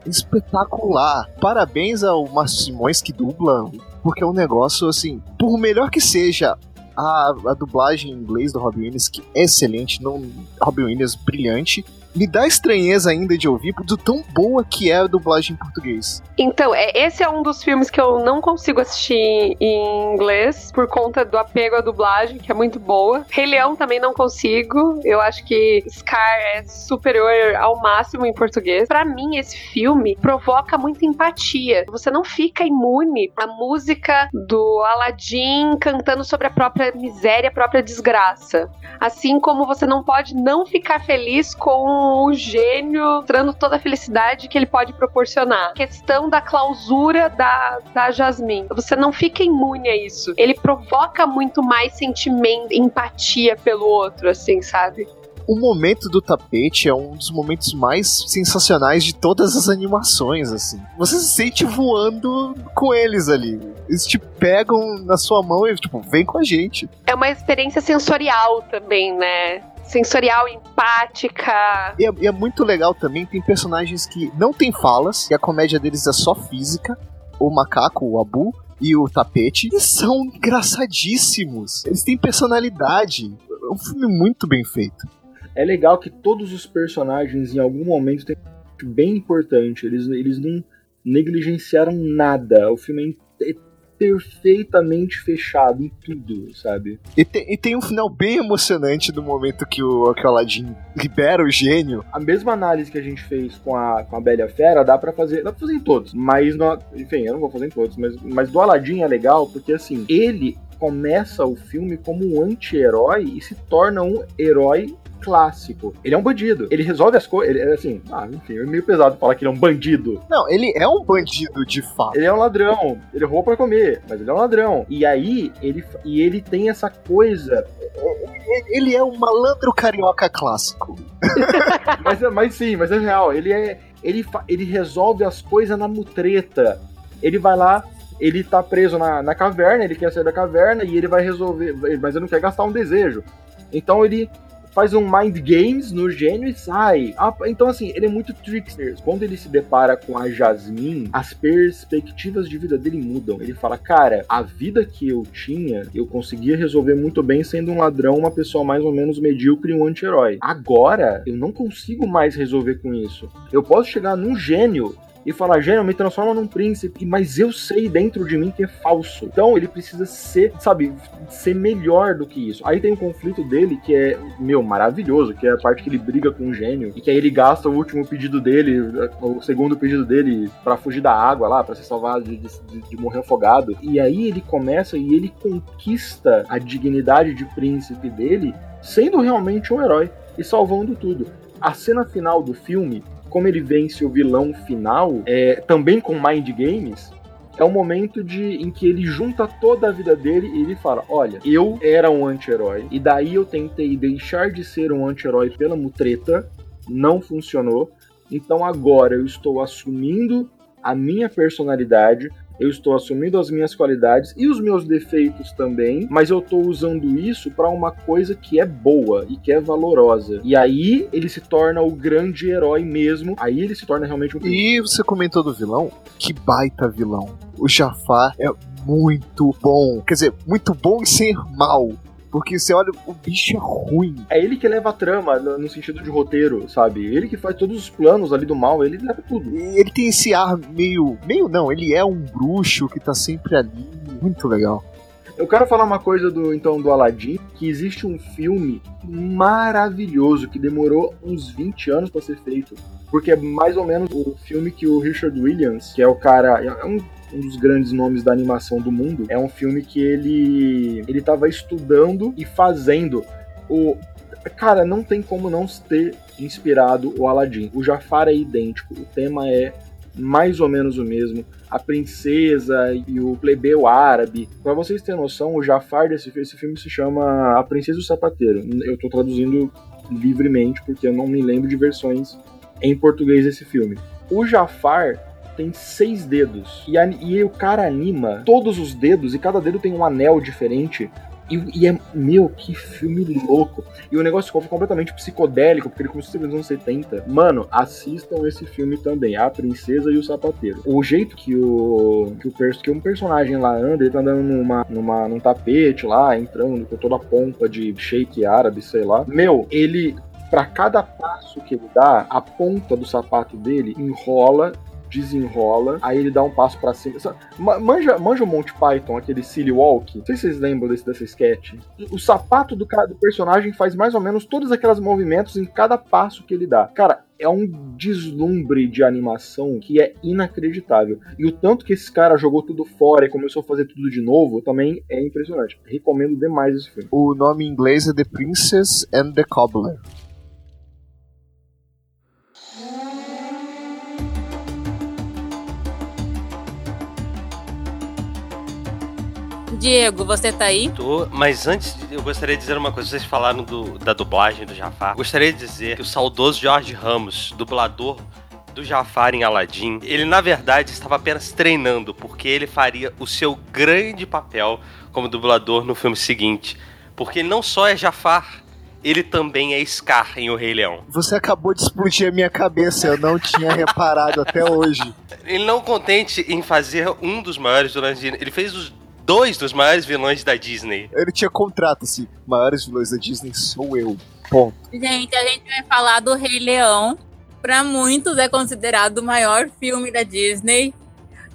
Espetacular. Parabéns ao Márcio Simões que dubla, porque é um negócio assim, por melhor que seja a, a dublagem em inglês do Robin Williams, que é excelente, não, Robin Williams brilhante, me dá estranheza ainda de ouvir do tão boa que é a dublagem em português. Então, é, esse é um dos filmes que eu não consigo assistir em inglês por conta do apego à dublagem, que é muito boa. Rei Leão também não consigo. Eu acho que Scar é superior ao máximo em português. Para mim, esse filme provoca muita empatia. Você não fica imune à música do Aladdin cantando sobre a própria miséria, a própria desgraça. Assim como você não pode não ficar feliz com o gênio mostrando toda a felicidade que ele pode proporcionar. Questão da clausura da, da Jasmine. Você não fica imune a isso. Ele provoca muito mais sentimento, empatia pelo outro, assim, sabe? o momento do tapete é um dos momentos mais sensacionais de todas as animações, assim. Você se sente voando com eles ali. Eles te pegam na sua mão e, tipo, vem com a gente. É uma experiência sensorial também, né? Sensorial, empática. E é, e é, muito legal também, tem personagens que não tem falas, e a comédia deles é só física. O macaco, o Abu, e o tapete, e são engraçadíssimos. Eles têm personalidade. É um filme muito bem feito. É legal que todos os personagens, em algum momento, têm bem importante. Eles, eles não negligenciaram nada. O filme é perfeitamente fechado em tudo, sabe? E tem, e tem um final bem emocionante do momento que o, que o Aladdin libera o gênio. A mesma análise que a gente fez com a, com a Bela Fera dá para fazer, dá pra fazer em todos, mas no, enfim, eu não vou fazer em todos, mas, mas do Aladdin é legal porque assim, ele começa o filme como um anti-herói e se torna um herói clássico. Ele é um bandido. Ele resolve as coisas. Ele é assim, ah, enfim, é meio pesado falar que ele é um bandido. Não, ele é um bandido de fato. Ele é um ladrão. Ele rouba para comer, mas ele é um ladrão. E aí, ele, e ele tem essa coisa. Ele é um malandro carioca clássico. mas, mas sim, mas é real. Ele é. Ele, ele resolve as coisas na mutreta. Ele vai lá, ele tá preso na, na caverna, ele quer sair da caverna e ele vai resolver, mas ele não quer gastar um desejo. Então ele faz um mind games no gênio e sai. Ah, então, assim, ele é muito trickster. Quando ele se depara com a Jasmine, as perspectivas de vida dele mudam. Ele fala, cara, a vida que eu tinha, eu conseguia resolver muito bem sendo um ladrão, uma pessoa mais ou menos medíocre e um anti-herói. Agora, eu não consigo mais resolver com isso. Eu posso chegar num gênio e falar, gênio, me transforma num príncipe, mas eu sei dentro de mim que é falso. Então ele precisa ser, sabe, ser melhor do que isso. Aí tem um conflito dele que é, meu, maravilhoso, que é a parte que ele briga com o gênio e que aí ele gasta o último pedido dele, o segundo pedido dele para fugir da água lá, para ser salvado de, de, de morrer afogado. E aí ele começa e ele conquista a dignidade de príncipe dele, sendo realmente um herói e salvando tudo. A cena final do filme como ele vence o vilão final, é, também com Mind Games, é o momento de, em que ele junta toda a vida dele e ele fala: Olha, eu era um anti-herói, e daí eu tentei deixar de ser um anti-herói pela mutreta, não funcionou. Então agora eu estou assumindo a minha personalidade, eu estou assumindo as minhas qualidades e os meus defeitos também, mas eu estou usando isso para uma coisa que é boa e que é valorosa. E aí ele se torna o grande herói mesmo. Aí ele se torna realmente um. E você comentou do vilão? Que baita vilão. O Jafar é muito bom. Quer dizer, muito bom e ser mal. Porque você olha, o bicho é ruim. É ele que leva a trama no sentido de roteiro, sabe? Ele que faz todos os planos ali do mal, ele leva tudo. E ele tem esse ar meio. meio não, ele é um bruxo que tá sempre ali. Muito legal. Eu quero falar uma coisa do então do Aladdin, que existe um filme maravilhoso que demorou uns 20 anos para ser feito, porque é mais ou menos o filme que o Richard Williams, que é o cara, é um um dos grandes nomes da animação do mundo, é um filme que ele ele estava estudando e fazendo o cara, não tem como não ter inspirado o Aladdin. O Jafar é idêntico, o tema é mais ou menos o mesmo. A princesa e o plebeu árabe. Pra vocês terem noção, o Jafar desse esse filme se chama A Princesa e o Sapateiro. Eu tô traduzindo livremente porque eu não me lembro de versões em português desse filme. O Jafar tem seis dedos. E, a, e o cara anima todos os dedos, e cada dedo tem um anel diferente. E, e, é, meu, que filme louco. E o negócio ficou completamente psicodélico, porque ele começou nos anos 70. Mano, assistam esse filme também, A Princesa e o Sapateiro. O jeito que o que, o, que um personagem lá anda, ele tá andando numa, numa, num tapete lá, entrando com toda a pompa de shake árabe, sei lá. Meu, ele para cada passo que ele dá, a ponta do sapato dele enrola desenrola, aí ele dá um passo para cima. Manja, manja o Monty Python, aquele Silly Walk? Não sei se vocês lembram desse, dessa sketch. O sapato do, do personagem faz mais ou menos todos aqueles movimentos em cada passo que ele dá. Cara, é um deslumbre de animação que é inacreditável. E o tanto que esse cara jogou tudo fora e começou a fazer tudo de novo também é impressionante. Recomendo demais esse filme. O nome em inglês é The Princess and the Cobbler. Diego, você tá aí? Tô, mas antes eu gostaria de dizer uma coisa. Vocês falaram do, da dublagem do Jafar. Gostaria de dizer que o saudoso Jorge Ramos, dublador do Jafar em Aladdin, ele na verdade estava apenas treinando, porque ele faria o seu grande papel como dublador no filme seguinte. Porque ele não só é Jafar, ele também é Scar em O Rei Leão. Você acabou de explodir a minha cabeça, eu não tinha reparado até hoje. Ele não contente em fazer um dos maiores de ele fez os dois dos maiores vilões da Disney. Ele tinha contrato, assim, maiores vilões da Disney sou eu. Ponto. Gente, a gente vai falar do Rei Leão. Para muitos é considerado o maior filme da Disney,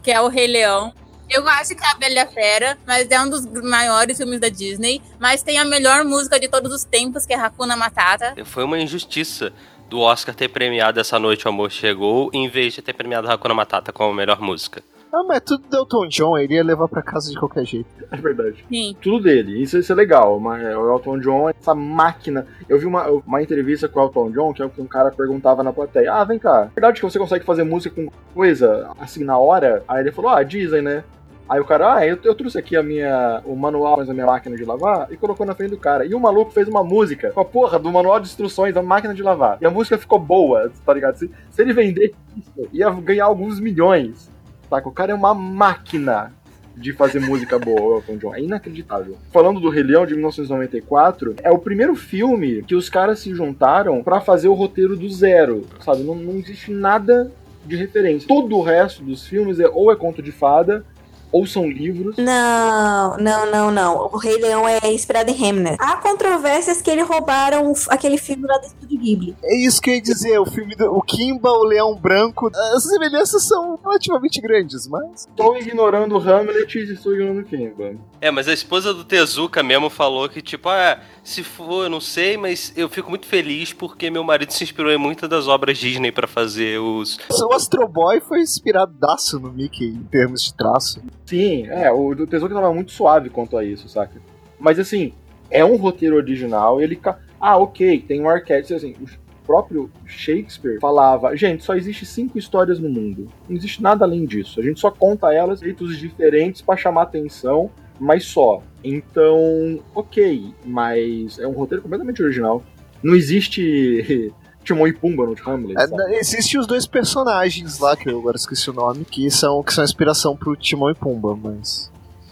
que é o Rei Leão. Eu acho que é a Bela Fera, mas é um dos maiores filmes da Disney. Mas tem a melhor música de todos os tempos, que é Hakuna Matata. Foi uma injustiça do Oscar ter premiado Essa Noite o Amor Chegou, em vez de ter premiado Hakuna Matata como a melhor música. Ah, mas tudo do Elton John, ele ia levar pra casa de qualquer jeito. É verdade. Sim. Tudo dele. Isso, isso é legal. Mas o Elton John, essa máquina. Eu vi uma, uma entrevista com o Elton John, que, é um cara perguntava na plateia: Ah, vem cá, é verdade que você consegue fazer música com coisa assim na hora? Aí ele falou: Ah, dizem, né? Aí o cara, ah, eu, eu trouxe aqui a minha, o manual da minha máquina de lavar e colocou na frente do cara. E o maluco fez uma música com a porra do manual de instruções da máquina de lavar. E a música ficou boa, tá ligado? Se, se ele vender isso, ia ganhar alguns milhões. Saca? O cara é uma máquina de fazer música boa, Elton John. É inacreditável. Falando do Rei Leão de 1994, é o primeiro filme que os caras se juntaram para fazer o roteiro do zero, sabe? Não, não existe nada de referência. Todo o resto dos filmes é ou é conto de fada ou são livros. Não, não, não, não. O Rei Leão é inspirado em Hamnet. Há controvérsias que eles roubaram aquele filme lá do Estúdio Ghibli. É isso que eu ia dizer, o filme do o Kimba, o Leão Branco, as semelhanças são relativamente grandes, mas... Estou ignorando o Hamlet e estou ignorando o Kimba. É, mas a esposa do Tezuka mesmo falou que, tipo, ah, se for, eu não sei, mas eu fico muito feliz porque meu marido se inspirou em muitas das obras Disney para fazer os... O Astro Boy foi inspiradaço no Mickey em termos de traço. Sim, é, o do Tesouro tava muito suave quanto a isso, saca? Mas assim, é um roteiro original, ele. Ah, ok, tem um arquétipo, assim, o próprio Shakespeare falava, gente, só existe cinco histórias no mundo. Não existe nada além disso. A gente só conta elas de jeitos diferentes para chamar atenção, mas só. Então, ok, mas é um roteiro completamente original. Não existe Timon e Pumba no Hamlet. É, Existem os dois personagens lá, que eu agora esqueci o nome, que são, que são inspiração pro Timon e Pumba, mas.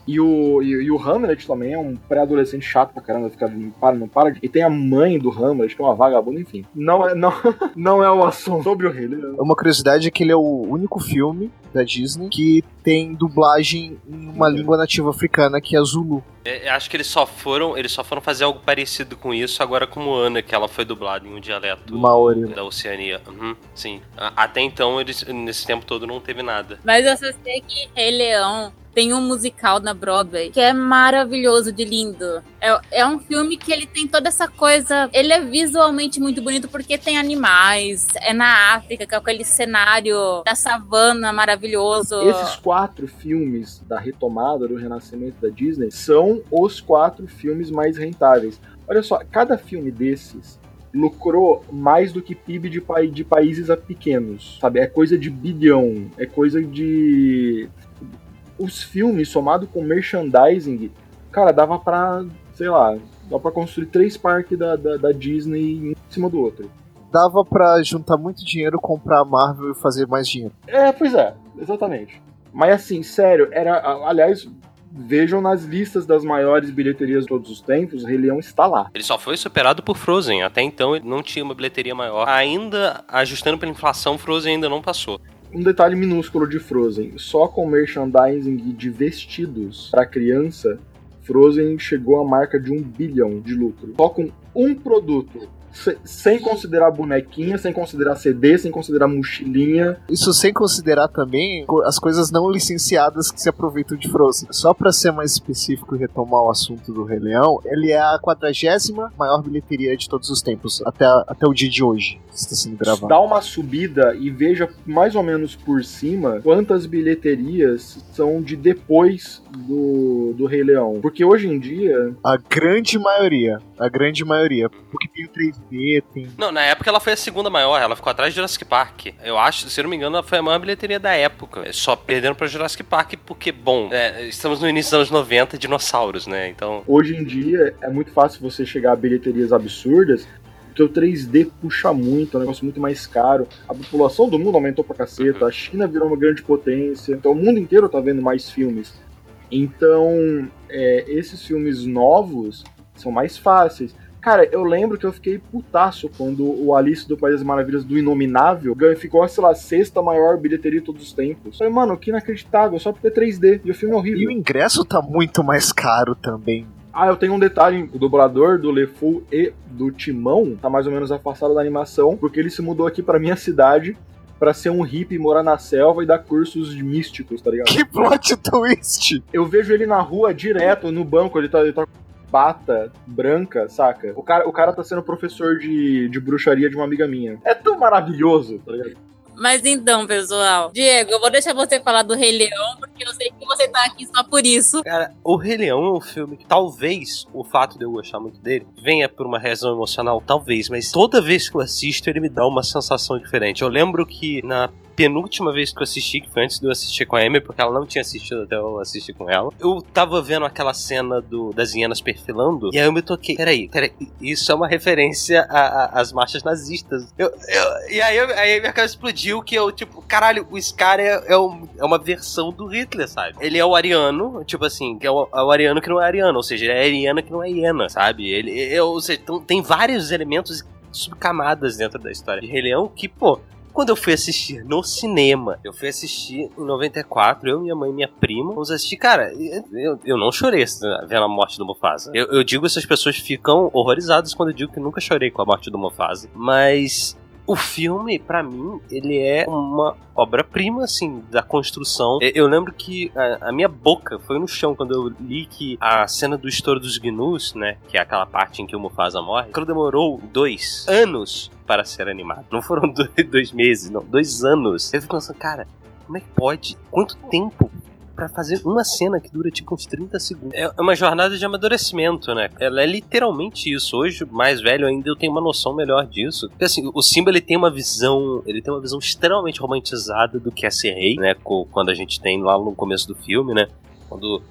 E o, e, e, o Hamlet também é um pré-adolescente chato pra caramba, fica, não para, não para. E tem a mãe do Hamlet, que é uma vagabunda, enfim. Não é, não, não é o assunto sobre o Rei Uma curiosidade é que ele é o único filme da Disney que tem dublagem em uma língua nativa africana, que é Zulu. É, acho que eles só foram, eles só foram fazer algo parecido com isso agora como Ana, que ela foi dublada em um dialeto Maori. da Oceania. Uhum, sim. Até então, eles, nesse tempo todo, não teve nada. Mas eu só sei que Rei Leão tem um musical na Broadway que é maravilhoso de lindo. É, é um filme que ele tem toda essa coisa. Ele é visualmente muito bonito porque tem animais. É na África, que é aquele cenário da savana maravilhoso. Esses quatro filmes da retomada do renascimento da Disney são os quatro filmes mais rentáveis. Olha só, cada filme desses lucrou mais do que PIB de, pa de países pequenos, sabe? É coisa de bilhão, é coisa de. Os filmes, somado com merchandising, cara, dava pra, sei lá, dá pra construir três parques da, da, da Disney em cima do outro. Dava pra juntar muito dinheiro, comprar a Marvel e fazer mais dinheiro. É, pois é, exatamente. Mas assim, sério, era. Aliás, vejam nas listas das maiores bilheterias de todos os tempos, o Rei Leão está lá. Ele só foi superado por Frozen. Até então ele não tinha uma bilheteria maior. Ainda ajustando pela inflação, Frozen ainda não passou. Um detalhe minúsculo de Frozen: só com merchandising de vestidos para criança, Frozen chegou à marca de um bilhão de lucro. Só com um produto sem considerar bonequinha, sem considerar CD, sem considerar mochilinha. Isso sem considerar também as coisas não licenciadas que se aproveitam de Frozen. Só para ser mais específico e retomar o assunto do Rei Leão, ele é a quadragésima maior bilheteria de todos os tempos, até, até o dia de hoje, que está sendo gravado. Dá uma subida e veja mais ou menos por cima quantas bilheterias são de depois do, do Rei Leão. Porque hoje em dia. A grande maioria. A grande maioria. Porque tem o 3 Não, na época ela foi a segunda maior, ela ficou atrás de Jurassic Park. Eu acho, se não me engano, ela foi a maior bilheteria da época. Só perdendo pra Jurassic Park, porque, bom, é, estamos no início dos anos 90, dinossauros, né? Então. Hoje em dia é muito fácil você chegar a bilheterias absurdas. Porque o 3D puxa muito, é um negócio muito mais caro. A população do mundo aumentou pra caceta, a China virou uma grande potência, então o mundo inteiro tá vendo mais filmes. Então, é, esses filmes novos são mais fáceis. Cara, eu lembro que eu fiquei putaço quando o Alice do País das Maravilhas do Inominável ficou, sei lá, sexta maior bilheteria de todos os tempos. Falei, mano, que inacreditável, só porque é 3D. E o filme é horrível. E o ingresso tá muito mais caro também. Ah, eu tenho um detalhe: o dublador do LeFou e do Timão tá mais ou menos afastado da animação, porque ele se mudou aqui pra minha cidade para ser um hippie, morar na selva e dar cursos de místicos, tá ligado? Que plot twist! Eu vejo ele na rua direto, no banco, ele tá, ele tá bata branca, saca? O cara, o cara tá sendo professor de, de bruxaria de uma amiga minha. É tão maravilhoso, tá ligado? Mas então, pessoal, Diego, eu vou deixar você falar do Rei Leão, porque eu sei que você tá aqui só por isso. Cara, o Rei Leão é um filme que talvez o fato de eu gostar muito dele venha por uma razão emocional, talvez, mas toda vez que eu assisto ele me dá uma sensação diferente. Eu lembro que na penúltima vez que eu assisti, que foi antes de eu assistir com a Amy, porque ela não tinha assistido até eu assistir com ela. Eu tava vendo aquela cena do, das hienas perfilando, e aí eu me toquei. Peraí, peraí, isso é uma referência às marchas nazistas. Eu, eu, e aí, eu, aí minha cabeça explodiu que eu, tipo, caralho, o Scar é, é, um, é, uma versão do Hitler, sabe? Ele é o ariano, tipo assim, que é o, é o ariano que não é ariano, ou seja, ele é ariana que não é hiena, sabe? Ele, ou seja, tem vários elementos subcamadas dentro da história de Rei Leão que, pô, quando eu fui assistir no cinema, eu fui assistir em 94, eu, minha mãe e minha prima, vamos assistir, cara, eu, eu não chorei vendo a morte do Mufasa. Eu, eu digo essas pessoas ficam horrorizadas quando eu digo que nunca chorei com a morte do Mufasa, mas o filme, para mim, ele é uma obra-prima, assim, da construção. Eu lembro que a, a, minha boca foi no chão quando eu li que a cena do estouro dos gnus, né, que é aquela parte em que o Mufasa morre, aquilo demorou dois anos para ser animado. Não foram dois, dois meses, não, dois anos. Eu fico pensando, cara, como é que pode? Quanto tempo para fazer uma cena que dura tipo uns 30 segundos. É uma jornada de amadurecimento, né? Ela é literalmente isso. Hoje, mais velho ainda, eu tenho uma noção melhor disso. Porque assim, o Simba ele tem uma visão, ele tem uma visão extremamente romantizada do que é ser rei, né? Quando a gente tem lá no começo do filme, né? Quando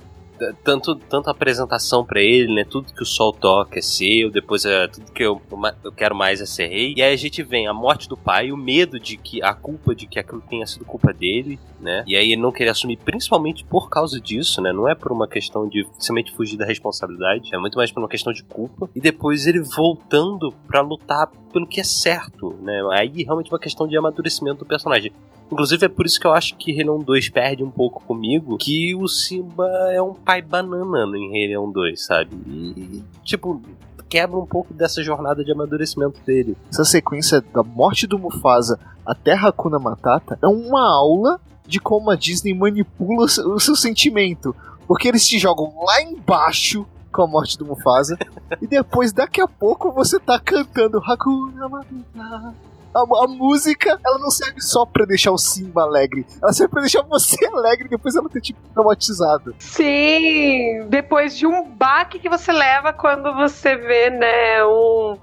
tanto, tanto apresentação para ele, né? Tudo que o sol toca é seu, depois é tudo que eu, eu quero mais é ser rei. E aí a gente vem a morte do pai, o medo de que a culpa de que aquilo tenha sido culpa dele, né? E aí ele não querer assumir, principalmente por causa disso, né? Não é por uma questão de simplesmente fugir da responsabilidade, é muito mais por uma questão de culpa. E depois ele voltando para lutar pelo que é certo, né? Aí realmente uma questão de amadurecimento do personagem. Inclusive é por isso que eu acho que Rei Leão 2 perde um pouco comigo, que o Simba é um pai banana no Rei Leão 2, sabe? E, tipo, quebra um pouco dessa jornada de amadurecimento dele. Essa sequência da morte do Mufasa até Hakuna Matata é uma aula de como a Disney manipula o seu sentimento. Porque eles te jogam lá embaixo com a morte do Mufasa e depois, daqui a pouco, você tá cantando Hakuna Matata a, a, música, ela não serve só pra deixar o Simba alegre. Ela serve pra deixar você alegre depois ela ter, tipo, traumatizado. Sim! Depois de um baque que você leva quando você vê, né, um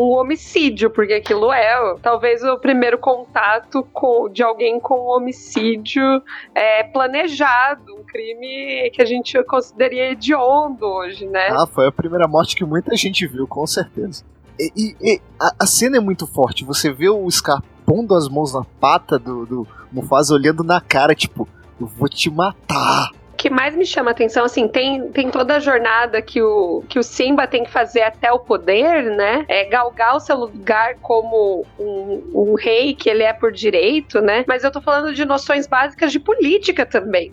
um homicídio, porque aquilo é talvez o primeiro contato com, de alguém com um homicídio é, planejado, um crime que a gente consideraria hediondo hoje, né? Ah, foi a primeira morte que muita gente viu, com certeza. E, e- a, a cena é muito forte. Você vê o Scar pondo as mãos na pata do, do Mufasa, olhando na cara, tipo, eu vou te matar. Que mais me chama a atenção, assim, tem, tem toda a jornada que o, que o Simba tem que fazer até o poder, né? É galgar o seu lugar como um, um rei que ele é por direito, né? Mas eu tô falando de noções básicas de política também.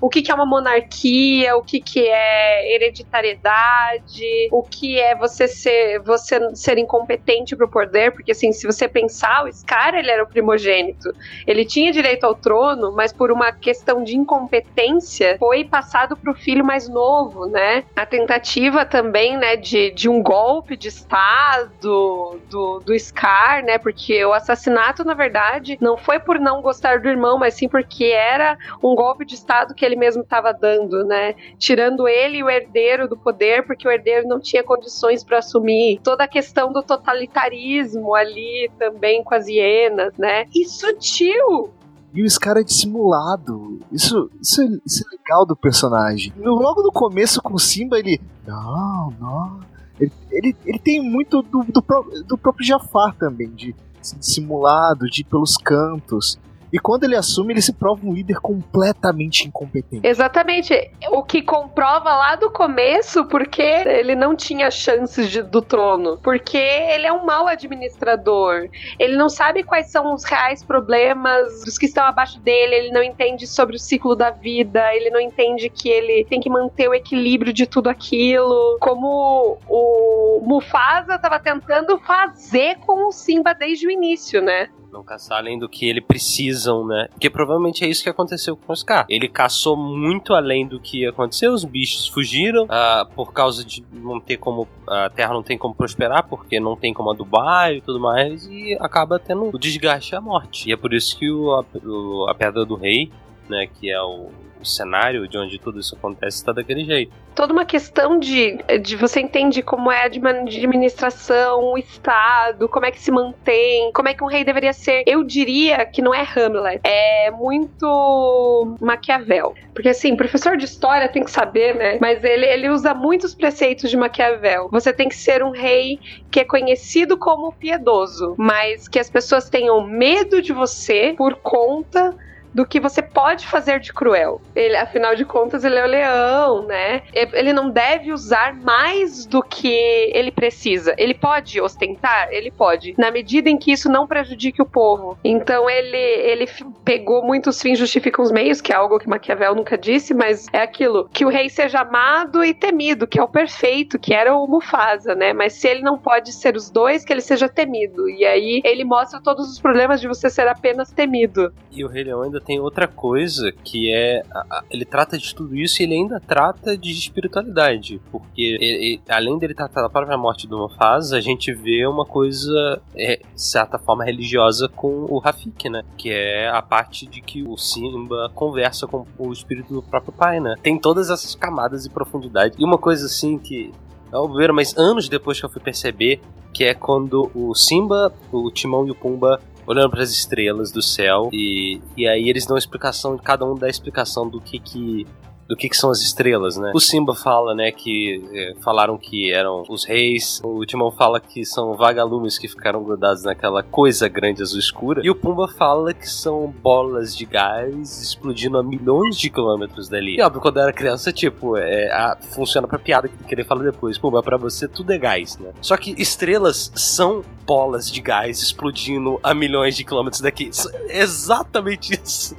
O que, que é uma monarquia, o que, que é hereditariedade, o que é você ser, você ser incompetente pro poder, porque assim, se você pensar, o Scar ele era o primogênito. Ele tinha direito ao trono, mas por uma questão de incompetência foi passado pro filho mais novo, né? A tentativa também, né, de, de um golpe de estado do, do Scar, né? Porque o assassinato, na verdade, não foi por não gostar do irmão, mas sim porque era um golpe de estado que ele mesmo estava dando, né? Tirando ele e o herdeiro do poder, porque o herdeiro não tinha condições para assumir toda a questão do totalitarismo ali também com as hienas, né? E sutil, E o Scar é dissimulado. Isso, isso, é, isso é legal do personagem. No- logo no começo com o Simba, ele. Não, não. Ele, ele, ele tem muito do, do, do próprio Jafar também, de ser dissimulado, de ir pelos cantos. E quando ele assume, ele se prova um líder completamente incompetente. Exatamente. O que comprova lá do começo porque ele não tinha chances de- do trono. Porque ele é um mau administrador. Ele não sabe quais são os reais problemas dos que estão abaixo dele. Ele não entende sobre o ciclo da vida. Ele não entende que ele tem que manter o equilíbrio de tudo aquilo. Como o Mufasa estava tentando fazer com o Simba desde o início, né? Não caçar além do que ele precisam, né? Porque provavelmente é isso que aconteceu com o Scar. Ele caçou muito além do que aconteceu. Os bichos fugiram ah, por causa de não ter como. A terra não tem como prosperar, porque não tem como adubar e tudo mais. E acaba tendo o desgaste e a morte. E é por isso que o, a, o- a Pedra do Rei, né? Que é o, o cenário de onde tudo isso acontece, está daquele jeito. toda uma questão de, de você entende como é a administração, o Estado, como é que se mantém, como é que um rei deveria ser. Eu diria que não é Hamlet, é muito Maquiavel. Porque assim, professor de história tem que saber, né? Mas ele, ele usa muitos preceitos de Maquiavel. Você tem que ser um rei que é conhecido como piedoso, mas que as pessoas tenham medo de você por conta do que você pode fazer de cruel. Ele, afinal de contas, ele é o leão, né? Ele não deve usar mais do que ele precisa. Ele pode ostentar? Ele pode. Na medida em que isso não prejudique o povo. Então ele, ele pegou muitos fins justificam os meios, que é algo que Maquiavel nunca disse, mas é aquilo. Que o rei seja amado e temido, que é o perfeito, que era o Mufasa, né? Mas se ele não pode ser os dois, que ele seja temido. E aí ele mostra todos os problemas de você ser apenas temido. E o Rei Leão ainda tem outra coisa que é. Ele trata de tudo isso e ele ainda trata de espiritualidade. Porque ele- ele- além dele tratar da própria morte do Mufasa, a gente vê uma coisa, é, de certa forma, religiosa com o Rafik, né? Que é a parte de que o Simba conversa com o espírito do próprio pai, né? Tem todas essas camadas e profundidade. E uma coisa assim que. É óbvio, mas anos depois que eu fui perceber que é quando o Simba, o Timão e o Pumba olhando para as estrelas do céu e, e aí eles dão explicação, cada um dá explicação do que que do que, que são as estrelas, né? O Simba fala, né, que eh, falaram que eram os reis. O Timão fala que são vagalumes que ficaram grudados naquela coisa grande azul escura. E o Pumba fala que são bolas de gás explodindo a milhões de quilômetros dali. E óbvio, quando eu era criança, tipo, é, a- funciona pra piada que ele fala depois. Pumba, pra você tudo é gás, né? Só que estrelas são bolas de gás explodindo a milhões de quilômetros daqui. É exatamente isso.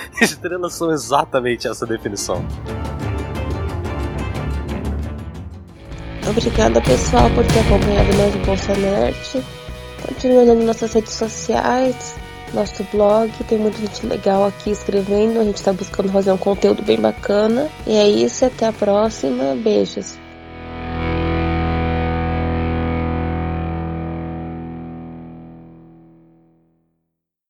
Estrelas são exatamente essa definição. Obrigada, pessoal, por ter acompanhado mais o Bolsa Nerd. Continue olhando nossas redes sociais, nosso blog. Tem muita gente legal aqui escrevendo. A gente tá buscando fazer um conteúdo bem bacana. E é isso, até a próxima. Beijos.